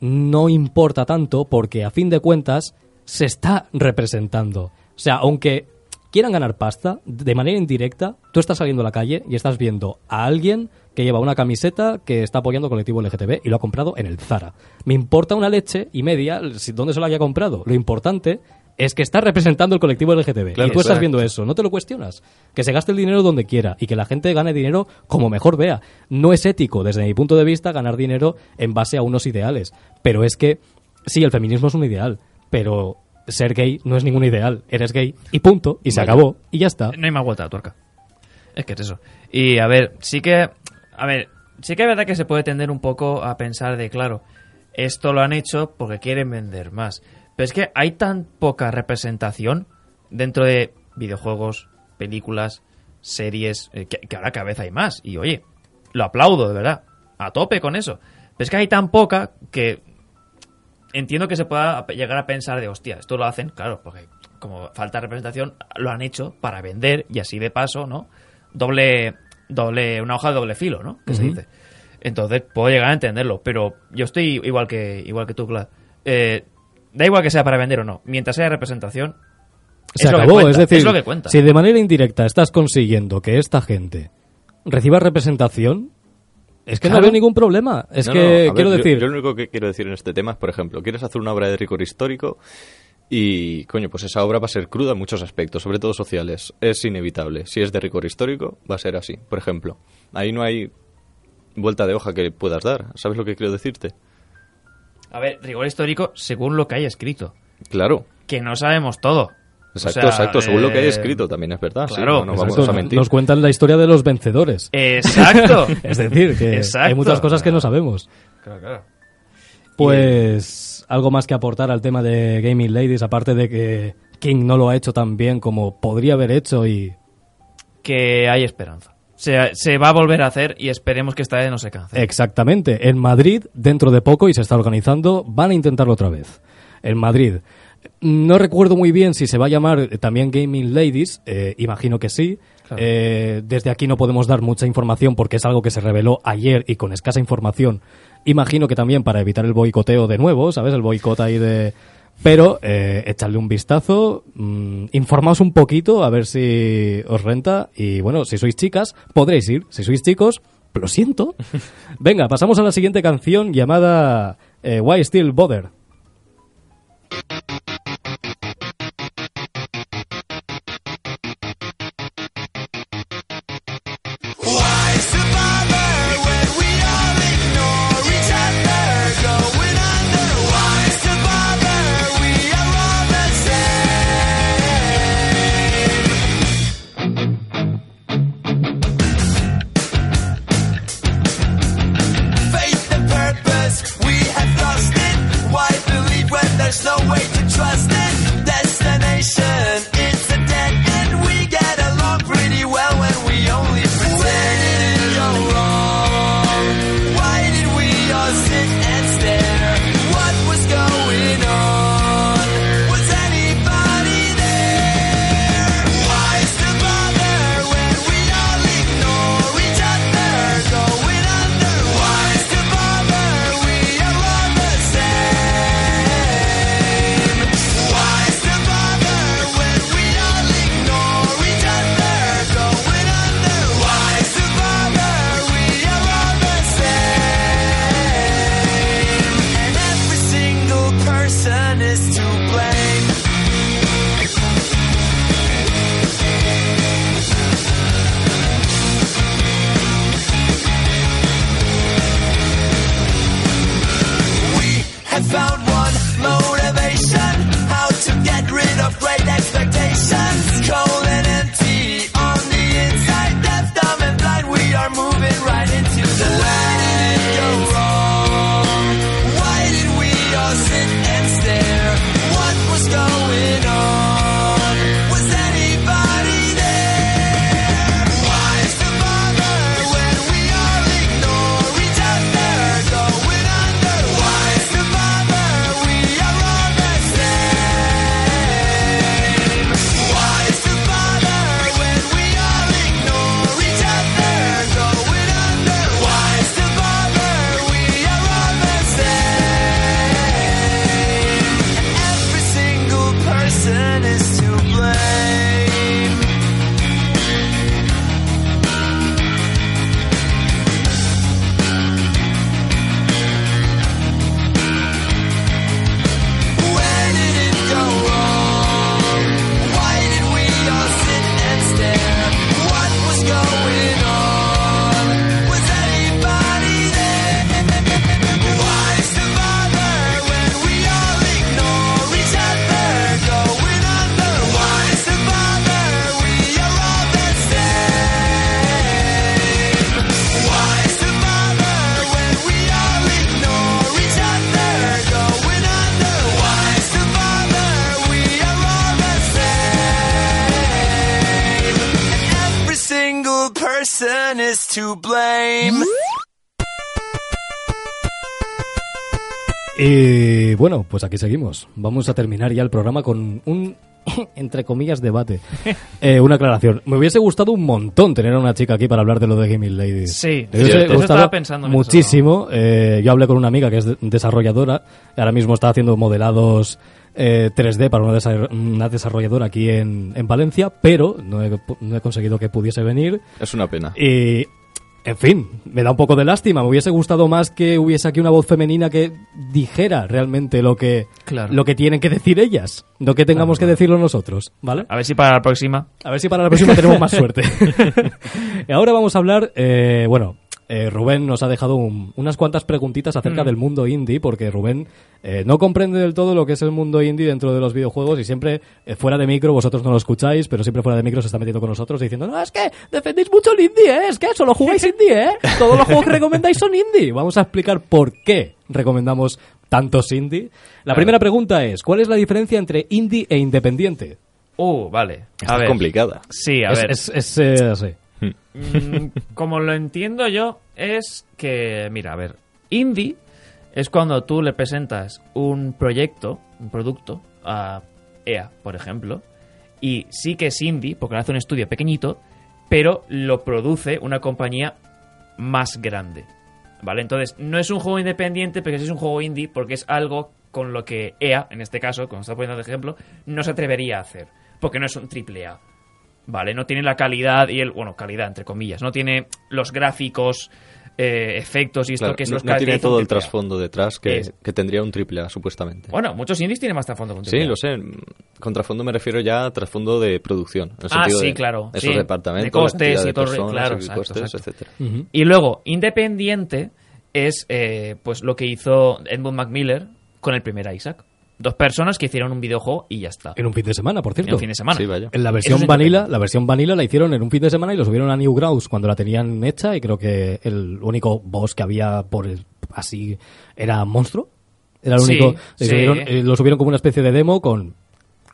no importa tanto porque a fin de cuentas se está representando. O sea, aunque quieran ganar pasta, de manera indirecta, tú estás saliendo a la calle y estás viendo a alguien que lleva una camiseta que está apoyando al colectivo LGTB y lo ha comprado en el Zara. Me importa una leche y media dónde se lo haya comprado. Lo importante es que está representando el colectivo LGTB. Claro, y tú estás viendo eso, no te lo cuestionas. Que se gaste el dinero donde quiera y que la gente gane dinero como mejor vea. No es ético, desde mi punto de vista, ganar dinero en base a unos ideales. Pero es que, sí, el feminismo es un ideal, pero ser gay no es ningún ideal. Eres gay y punto, y se Vaya. acabó, y ya está. No hay más vuelta de tuerca. Es que es eso. Y a ver, sí que. A ver, sí que es verdad que se puede tender un poco a pensar de, claro, esto lo han hecho porque quieren vender más. Pero es que hay tan poca representación dentro de videojuegos, películas, series, eh, que, que ahora cada vez hay más. Y oye, lo aplaudo, de verdad. A tope con eso. Pero es que hay tan poca que entiendo que se pueda llegar a pensar de, hostia, esto lo hacen, claro, porque como falta representación, lo han hecho para vender y así de paso, ¿no? Doble, doble, una hoja de doble filo, ¿no? Que se dice. Entonces puedo llegar a entenderlo, pero yo estoy igual que, igual que tú, Clad. Eh, da igual que sea para vender o no, mientras haya representación, Se es lo que acabó, cuenta, es decir, es lo que cuenta. si de manera indirecta estás consiguiendo que esta gente reciba representación, es que no veo ningún problema. Es No, que, no, a ver, quiero yo- decir, Yo, lo único que quiero decir en este tema es, por ejemplo, quieres hacer una obra de rigor histórico y, coño, pues esa obra va a ser cruda en muchos aspectos, sobre todo sociales. Es inevitable. Si es de rigor histórico, va a ser así. Por ejemplo, ahí no hay vuelta de hoja que puedas dar. ¿Sabes lo que quiero decirte? A ver, rigor histórico según lo que hay escrito. Claro. Que no sabemos todo. Exacto, O sea, exacto. Según lo que hay eh, escrito también es verdad. sí, claro, no, no exacto, vamos a mentir. nos cuentan la historia de los vencedores. Exacto. Es decir, que Exacto. hay muchas cosas que no sabemos. Claro, claro. Pues algo más que aportar al tema de Gaming Ladies, aparte de que King no lo ha hecho tan bien como podría haber hecho y Que hay esperanza. Se, se va a volver a hacer y esperemos que esta vez no se cancele. Exactamente. En Madrid, dentro de poco, y se está organizando, van a intentarlo otra vez. En Madrid. No recuerdo muy bien si se va a llamar eh, también Gaming Ladies, eh, imagino que sí. Claro. Eh, desde aquí no podemos dar mucha información porque es algo que se reveló ayer y con escasa información. Imagino que también para evitar el boicoteo de nuevo, ¿sabes? El boicot ahí de... Pero eh, echadle un vistazo, mm, informaos un poquito a ver si os renta y bueno, si sois chicas podréis ir, si sois chicos, lo siento. Venga, pasamos a la siguiente canción llamada eh, Why Still Bother. Found one motivation how to get rid of great expectations. Cold to blame. Y bueno, pues aquí seguimos. Vamos a terminar ya el programa con un, entre comillas, debate. Eh, una aclaración. Me hubiese gustado un montón tener a una chica aquí para hablar de lo de Gaming Ladies. Sí, Me hubiese eso estaba gustado pensando en muchísimo. Eh, yo hablé con una amiga que es de- desarrolladora. Ahora mismo está haciendo modelados eh, 3D para una, desa- una desarrolladora aquí en, en Valencia, pero no he, no he conseguido que pudiese venir. Es una pena. Y, en fin, me da un poco de lástima. Me hubiese gustado más que hubiese aquí una voz femenina que dijera realmente lo que, Claro. lo que tienen que decir ellas, no que tengamos que decirlo nosotros, ¿vale? A ver si para la próxima. A ver si para la próxima tenemos más suerte. y ahora vamos a hablar, eh, bueno, eh, Rubén nos ha dejado un- unas cuantas preguntitas acerca Mm. del mundo indie, porque Rubén eh, no comprende del todo lo que es el mundo indie dentro de los videojuegos y siempre eh, fuera de micro, vosotros no lo escucháis, pero siempre fuera de micro se está metiendo con nosotros diciendo, no, es que defendéis mucho el indie, ¿eh? es que solo jugáis indie, ¿eh? todos los juegos que recomendáis son indie. Vamos a explicar por qué recomendamos tantos indie. La primera pregunta es, ¿cuál es la diferencia entre indie e independiente? Uh, vale. A Está ver. complicada. Sí, a es, ver. es- eh. Mm, como lo entiendo yo, es que, mira, a ver, indie es cuando tú le presentas un proyecto, un producto, a EA, por ejemplo, y sí que es indie, porque lo hace un estudio pequeñito, pero lo produce una compañía más grande. ¿Vale? Entonces, no es un juego independiente, pero sí es un juego indie porque es algo con lo que EA, en este caso, como está poniendo de ejemplo, no se atrevería a hacer. Porque no es un triple A. ¿vale? No tiene la calidad y el, bueno, calidad entre comillas, no tiene los gráficos, eh, efectos y esto Claro, que es no, los no tiene todo el trasfondo detrás que, Es- que tendría un triple A, supuestamente. Bueno, muchos indies tienen más trasfondo que un Sí, lo sé. Con trasfondo me refiero ya a trasfondo de producción. en el Ah, sí, de claro, Esos sí. departamentos, De costes y de todo, personas, claro, y exacto, costes, exacto. etcétera. Y luego, independiente es eh, pues lo que hizo Edmund Macmillan con el primer Isaac. Dos personas que hicieron un videojuego y ya está. En un fin de semana, por En cierto. un fin de semana. Sí, vaya. En la versión es vanilla, la versión vanilla la hicieron en un fin de semana y lo subieron a Newgrounds cuando la tenían hecha y creo que el único boss que había por el- así era monstruo. Era el único. y sí. subieron- eh, lo subieron como una especie de demo con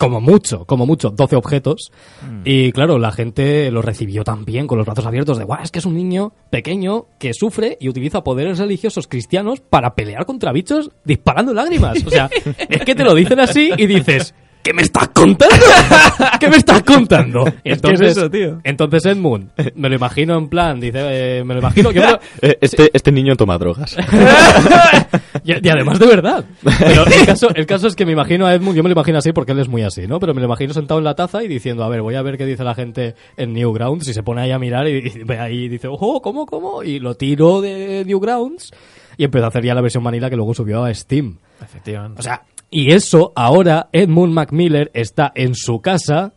como mucho, como mucho, 12 objetos. Mm. Y claro, la gente lo recibió también con los brazos abiertos de, guau, es que es un niño pequeño que sufre y utiliza poderes religiosos cristianos para pelear contra bichos disparando lágrimas. O sea, es que te lo dicen así y dices, ¿qué me estás contando? ¿Qué me estás contando? Es que es eso, tío. Entonces Edmund, me lo imagino en plan, dice, eh, me lo imagino, yo me lo- Eh, este, este niño toma drogas. y, y además de verdad. Pero el caso, el caso es que me imagino a Edmund, yo me lo imagino así porque él es muy así, ¿no? Pero me lo imagino sentado en la taza y diciendo, a ver, voy a ver qué dice la gente en Newgrounds. Y se pone ahí a mirar y, y ve ahí y dice, ojo, ¿cómo, cómo? Y lo tiro de Newgrounds y empezó a hacer ya la versión vanilla que luego subió a Steam. Efectivamente. O sea, Y eso ahora Edmund Macmillan está en su casa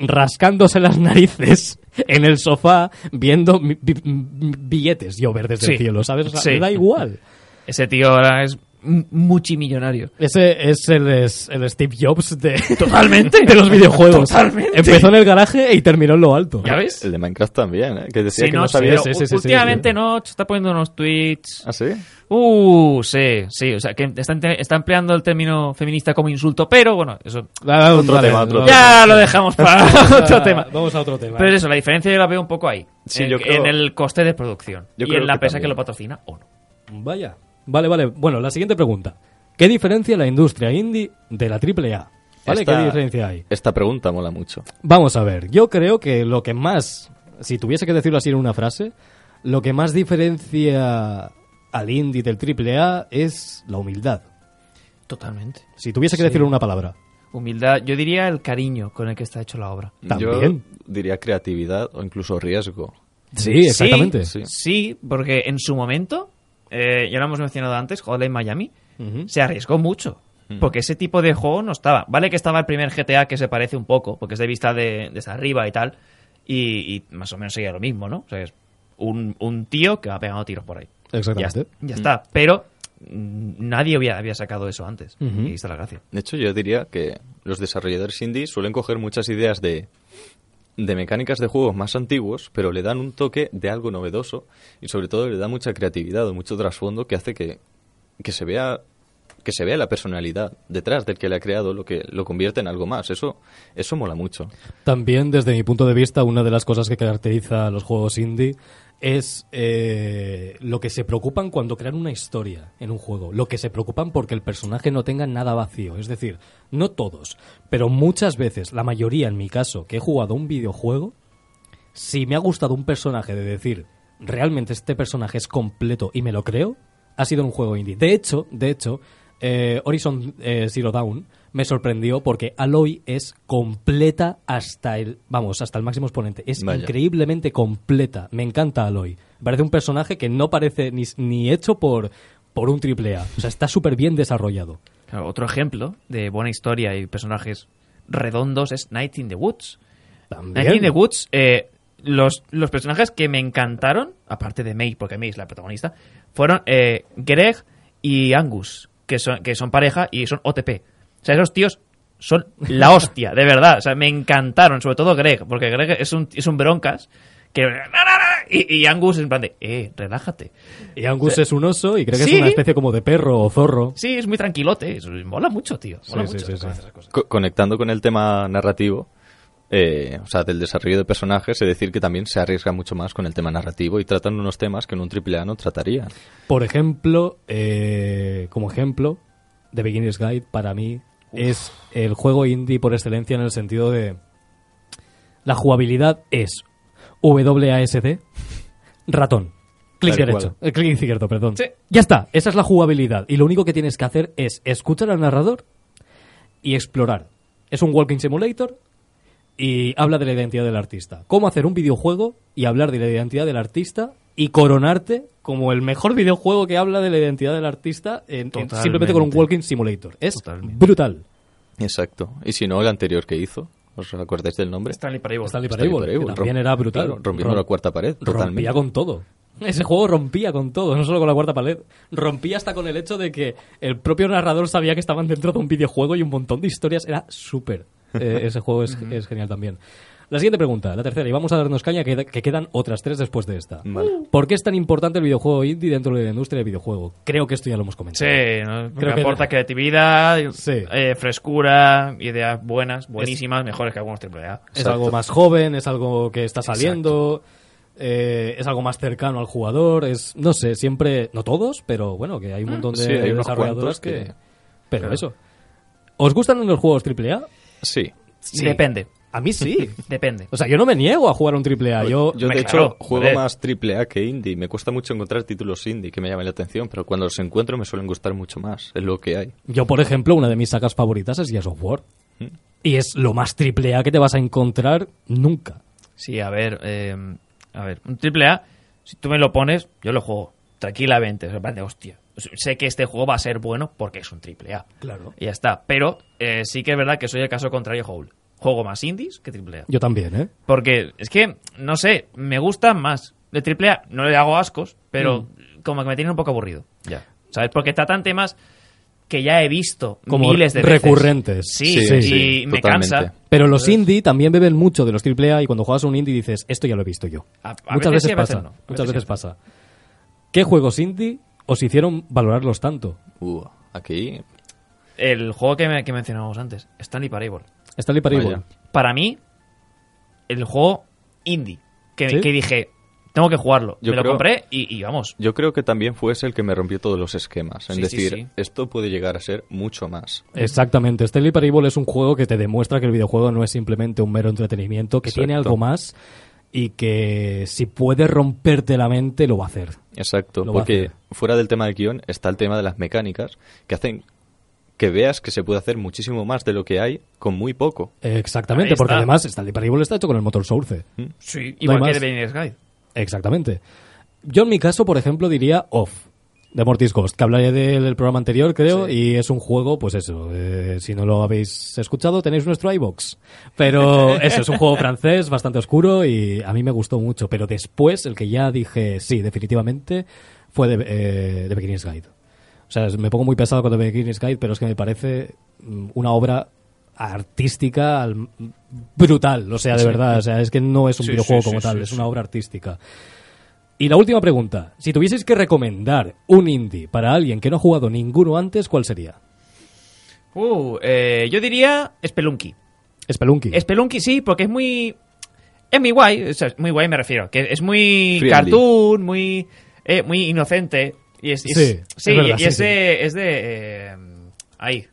rascándose las narices en el sofá viendo billetes llover desde el Sí. cielo, ¿sabes? O sea, Sí. le da igual. Ese tío ahora es multimillonario. Ese es el, es el Steve Jobs de, Totalmente. de los videojuegos. Totalmente. Empezó en el garaje y terminó en lo alto. ¿Ya ves? El de Minecraft también, ¿eh? Que decía Sí, que no, no, sabía... sí, sí, sí, últimamente sí. no, se está poniendo unos tweets. ¿Ah, sí? Uh, sí, sí, o sea, que está, está empleando el término feminista como insulto, pero bueno, eso Ah, Otro vale, tema, otro ya lo dejamos para otro tema. Vamos a otro tema. Pero eso, la diferencia yo la veo un poco ahí. Sí, en, yo creo- en el coste de producción. Yo y creo en la que empresa también. que lo patrocina o no. Vaya. Vale, vale. Bueno, la siguiente pregunta. ¿Qué diferencia la industria indie de la AAA? ¿Vale? Esta- ¿Qué diferencia hay? Esta pregunta mola mucho. Vamos a ver. Yo creo que lo que más, si tuviese que decirlo así en una frase, lo que más diferencia al indie del AAA es la humildad. Totalmente. Si tuviese que Sí. decirlo en una palabra. Humildad, yo diría el cariño con el que está hecho la obra. También. Yo diría creatividad o incluso riesgo. Sí, exactamente. Sí, sí, porque en su momento, eh, ya lo hemos mencionado antes, Hotline Miami, se arriesgó mucho. Porque ese tipo de juego no estaba. Vale que estaba el primer GTA que se parece un poco, porque es de vista de, desde arriba y tal. Y, y más o menos sería lo mismo, ¿no? O sea, es un, un tío que va pegando tiros por ahí. Exactamente. Ya, ya está. Pero mm, nadie había, había sacado eso antes. Y está la gracia. De hecho, yo diría que los desarrolladores indie suelen coger muchas ideas de, de mecánicas de juegos más antiguos, pero le dan un toque de algo novedoso y sobre todo le da mucha creatividad o mucho trasfondo que hace que, que se vea que se vea la personalidad detrás del que le ha creado lo que lo convierte en algo más. Eso eso mola mucho. También, desde mi punto de vista, una de las cosas que caracteriza a los juegos indie es eh, lo que se preocupan cuando crean una historia en un juego. Lo que se preocupan porque el personaje no tenga nada vacío. Es decir, no todos, pero muchas veces, la mayoría en mi caso, que he jugado un videojuego, si me ha gustado un personaje de decir, realmente este personaje es completo y me lo creo, ha sido un juego indie. De hecho, de hecho, eh, Horizon eh, Zero Dawn me sorprendió porque Aloy es completa hasta el, vamos, hasta el máximo exponente. Es Vaya. increíblemente completa. Me encanta Aloy. Parece un personaje que no parece ni, ni hecho por, por un triple A. O sea, está súper bien desarrollado. Claro, otro ejemplo de buena historia y personajes redondos es Night in the Woods. También. Night in the Woods, eh, los, los personajes que me encantaron, aparte de May, porque May es la protagonista, fueron eh, Greg y Angus, que son, que son pareja y son OTP. O sea, esos tíos son la hostia, de verdad. O sea, me encantaron, sobre todo Greg, porque Greg es un, es un broncas que... Y, y Angus en plan de, eh, relájate. Y Angus es un oso y creo que Sí. es una especie como de perro o zorro. Sí, es muy tranquilote, eso mola mucho, tío. Mola Sí, mucho sí, sí, con sí. esas cosas. Co- conectando con el tema narrativo, eh, o sea, del desarrollo de personajes, es decir que también se arriesga mucho más con el tema narrativo y tratan unos temas que en un AAA no tratarían. Por ejemplo, eh, como ejemplo, The Beginner's Guide para mí es el juego indie por excelencia en el sentido de la jugabilidad es WASD, ratón, clic Tal derecho, eh, clic izquierdo, perdón. Sí. Ya está, esa es la jugabilidad y lo único que tienes que hacer es escuchar al narrador y explorar. Es un walking simulator y habla de la identidad del artista. Cómo hacer un videojuego y hablar de la identidad del artista y coronarte como el mejor videojuego que habla de la identidad del artista en- simplemente con un walking simulator. Es Totalmente. brutal. Exacto. Y si no, el anterior que hizo, ¿os acordáis del nombre? Stanley Parable. Stanley Stanley Parable, que también era brutal. claro, rompiendo Rom- la cuarta pared, totalmente. Rompía con todo. Ese juego rompía con todo, no solo con la cuarta pared. Rompía hasta con el hecho de que el propio narrador sabía que estaban dentro de un videojuego y un montón de historias. Era súper. Eh, ese juego es, es genial también. La siguiente pregunta, la tercera, y vamos a darnos caña que, que quedan otras tres después de esta. Vale. ¿Por qué es tan importante el videojuego indie dentro de la industria del videojuego? Creo que esto ya lo hemos comentado. Sí, ¿no? Creo que que- aporta creatividad, Sí. eh, frescura, ideas buenas, buenísimas, mejores que algunos AAA. Es algo más joven, es algo que está saliendo, eh, es algo más cercano al jugador, es, no sé, siempre, no todos, pero bueno, que hay un montón de sí, hay unos desarrolladores que... que- Pero claro. eso. ¿Os gustan los juegos AAA? Sí. Sí. Depende, A mí sí. depende. o sea, yo no me niego a jugar a un AAA, yo... Yo, de hecho, claro, juego joder. más triple A que indie. Me cuesta mucho encontrar títulos indie que me llamen la atención, pero cuando los encuentro me suelen gustar mucho más. Es lo que hay. Yo, por ejemplo, una de mis sagas favoritas es Gears of War. Y es lo más AAA que te vas a encontrar nunca. Sí, a ver, eh, a ver, un AAA, si tú me lo pones, yo lo juego tranquilamente, o sea, hostia. sé que este juego va a ser bueno porque es un triple A. Claro. Y ya está. Pero eh, sí que es verdad que soy el caso contrario a Howl. Juego más indies que triple A. Yo también, ¿eh? Porque es que, no sé, me gusta más. De triple A no le hago ascos, pero como que me tiene un poco aburrido. Ya. ¿Sabes? Porque tratan temas que ya he visto Como miles de veces. recurrentes. Sí, Sí, y sí, me totalmente. cansa. Pero los indie también beben mucho de los AAA y cuando juegas a un indie dices, esto ya lo he visto yo. A- a muchas veces veces, sí, a veces pasa. no. Muchas veces pasa. ¿Qué juegos indie os hicieron valorarlos tanto? Uh, aquí. El juego que, me- que mencionábamos antes, Stanley Parable. Stanley Parable. Para mí, el juego indie. Que, ¿Sí? que dije, tengo que jugarlo. Yo me lo compré y, y vamos. Yo creo que también fue ese el que me rompió todos los esquemas. Sí, sí, decir, sí. esto puede llegar a ser mucho más. Exactamente. Stanley Parable es un juego que te demuestra que el videojuego no es simplemente un mero entretenimiento, que tiene algo más y que si puede romperte la mente lo va a hacer. Exacto, Lo porque hacer. fuera del tema del guion está el tema de las mecánicas que hacen que veas que se puede hacer muchísimo más de lo que hay con muy poco. Exactamente, porque está. además Stanley Parable está hecho con el motor Source. Sí, No igual que Beginner's Guide. Exactamente. Yo en mi caso, por ejemplo, diría Off, de Mortis Ghost, que hablaré del, del programa anterior, creo, y es un juego, pues eso, eh, si no lo habéis escuchado, tenéis nuestro iBox. Pero eso, es un juego francés, bastante oscuro, y a mí me gustó mucho. Pero después, el que ya dije, sí, definitivamente, fue de, eh, Beginner's Guide. O sea, me pongo muy pesado con The Beginner's Guide, pero es que me parece mm, una obra artística al- brutal, o sea, de verdad, o sea, es que no es un Sí, videojuego sí, como tal, es una obra artística. Y la última pregunta, si tuvieseis que recomendar un indie para alguien que no ha jugado ninguno antes, ¿cuál sería? Uh, eh, yo diría Spelunky. Spelunky. Spelunky sí, porque es muy... Es muy guay, o sea, muy guay me refiero, que es muy Friendly. cartoon, muy eh, muy inocente. Y es, y es- Sí, sí, es verdad, y sí, es sí. de... Es de eh, ahí.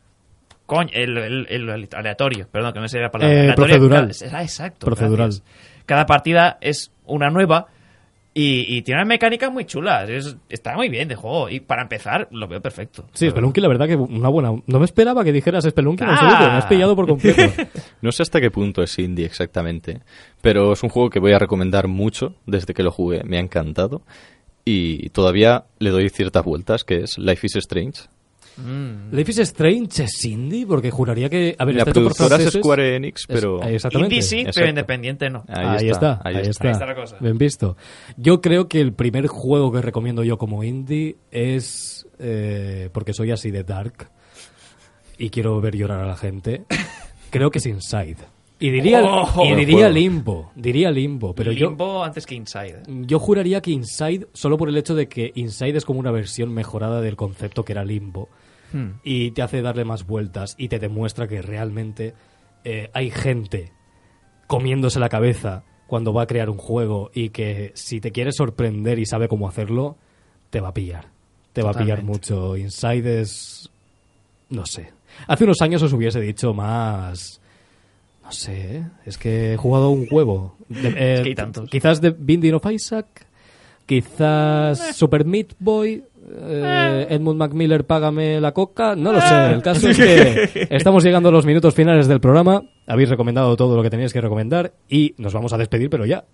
Coño, el, el- el aleatorio, perdón, que no sé la palabra. Eh, Aleatorio, procedural. ah, exacto. Procedural. gracias. Cada partida es una nueva y, y tiene unas mecánicas muy chulas. Es- está muy bien de juego y para empezar lo veo perfecto. Sí, Spelunky, la verdad que una buena... No me esperaba que dijeras Spelunky en Ah. absoluto, me has pillado por completo. No sé hasta qué punto es indie exactamente, pero es un juego que voy a recomendar mucho desde que lo jugué. Me ha encantado y todavía le doy ciertas vueltas, que es Life is Strange. Life is Strange es indie, porque juraría que... A ver, La productora es. Square Enix, pero... exactamente. Indie sí, pero independiente no. Ahí, está, ahí, está. Ahí está la cosa. Bien visto. Yo creo que el primer juego que recomiendo yo como indie es eh, porque soy así de dark y quiero ver llorar a la gente. Creo que es Inside. Y diría, Oh, y diría. Limbo, diría Limbo, pero yo Limbo antes que Inside. yo juraría que Inside solo por el hecho de que Inside es como una versión mejorada del concepto que era Limbo Hmm. y te hace darle más vueltas y te demuestra que realmente eh, hay gente comiéndose la cabeza cuando va a crear un juego y que si te quiere sorprender y sabe cómo hacerlo, te va a pillar. Te va a pillar mucho. Inside es... no sé. Hace unos años os hubiese dicho más... No sé, ¿eh? es que he jugado un huevo. De- eh, que hay tantos. Quizás de Binding of Isaac, quizás Super Meat Boy, eh, Edmund Macmillan, págame la coca. No lo sé. El caso es que estamos llegando a los minutos finales del programa. Habéis recomendado todo lo que teníais que recomendar y nos vamos a despedir, pero ya.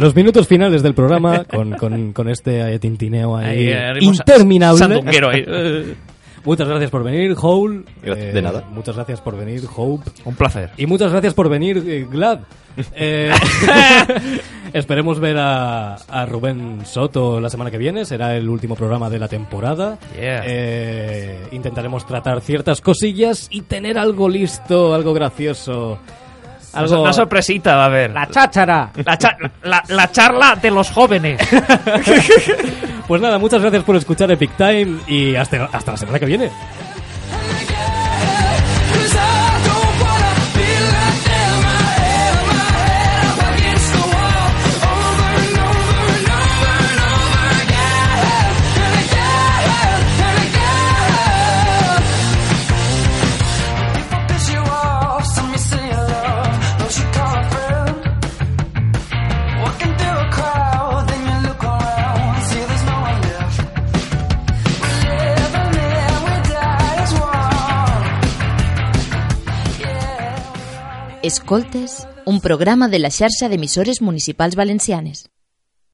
Los minutos finales del programa con, con- con este eh, tintineo ahí, Ahí, eh, interminable. ahí. Eh, Muchas gracias por venir, Howl. Gracias, de nada. Muchas gracias por venir, Hope. Un placer. Y muchas gracias por venir, eh, Glad. Eh, esperemos ver a, a Rubén Soto la semana que viene. Será el último programa de la temporada. Yeah. Eh, intentaremos tratar ciertas cosillas y tener algo listo, algo gracioso. Algo... Una sorpresita va a haber. La cháchara. La, cha- la- la charla de los jóvenes. Pues nada, muchas gracias por escuchar Epic Time y hasta, hasta la semana que viene. Escoltes, un programa de la xarxa d'emissores municipals valencianes.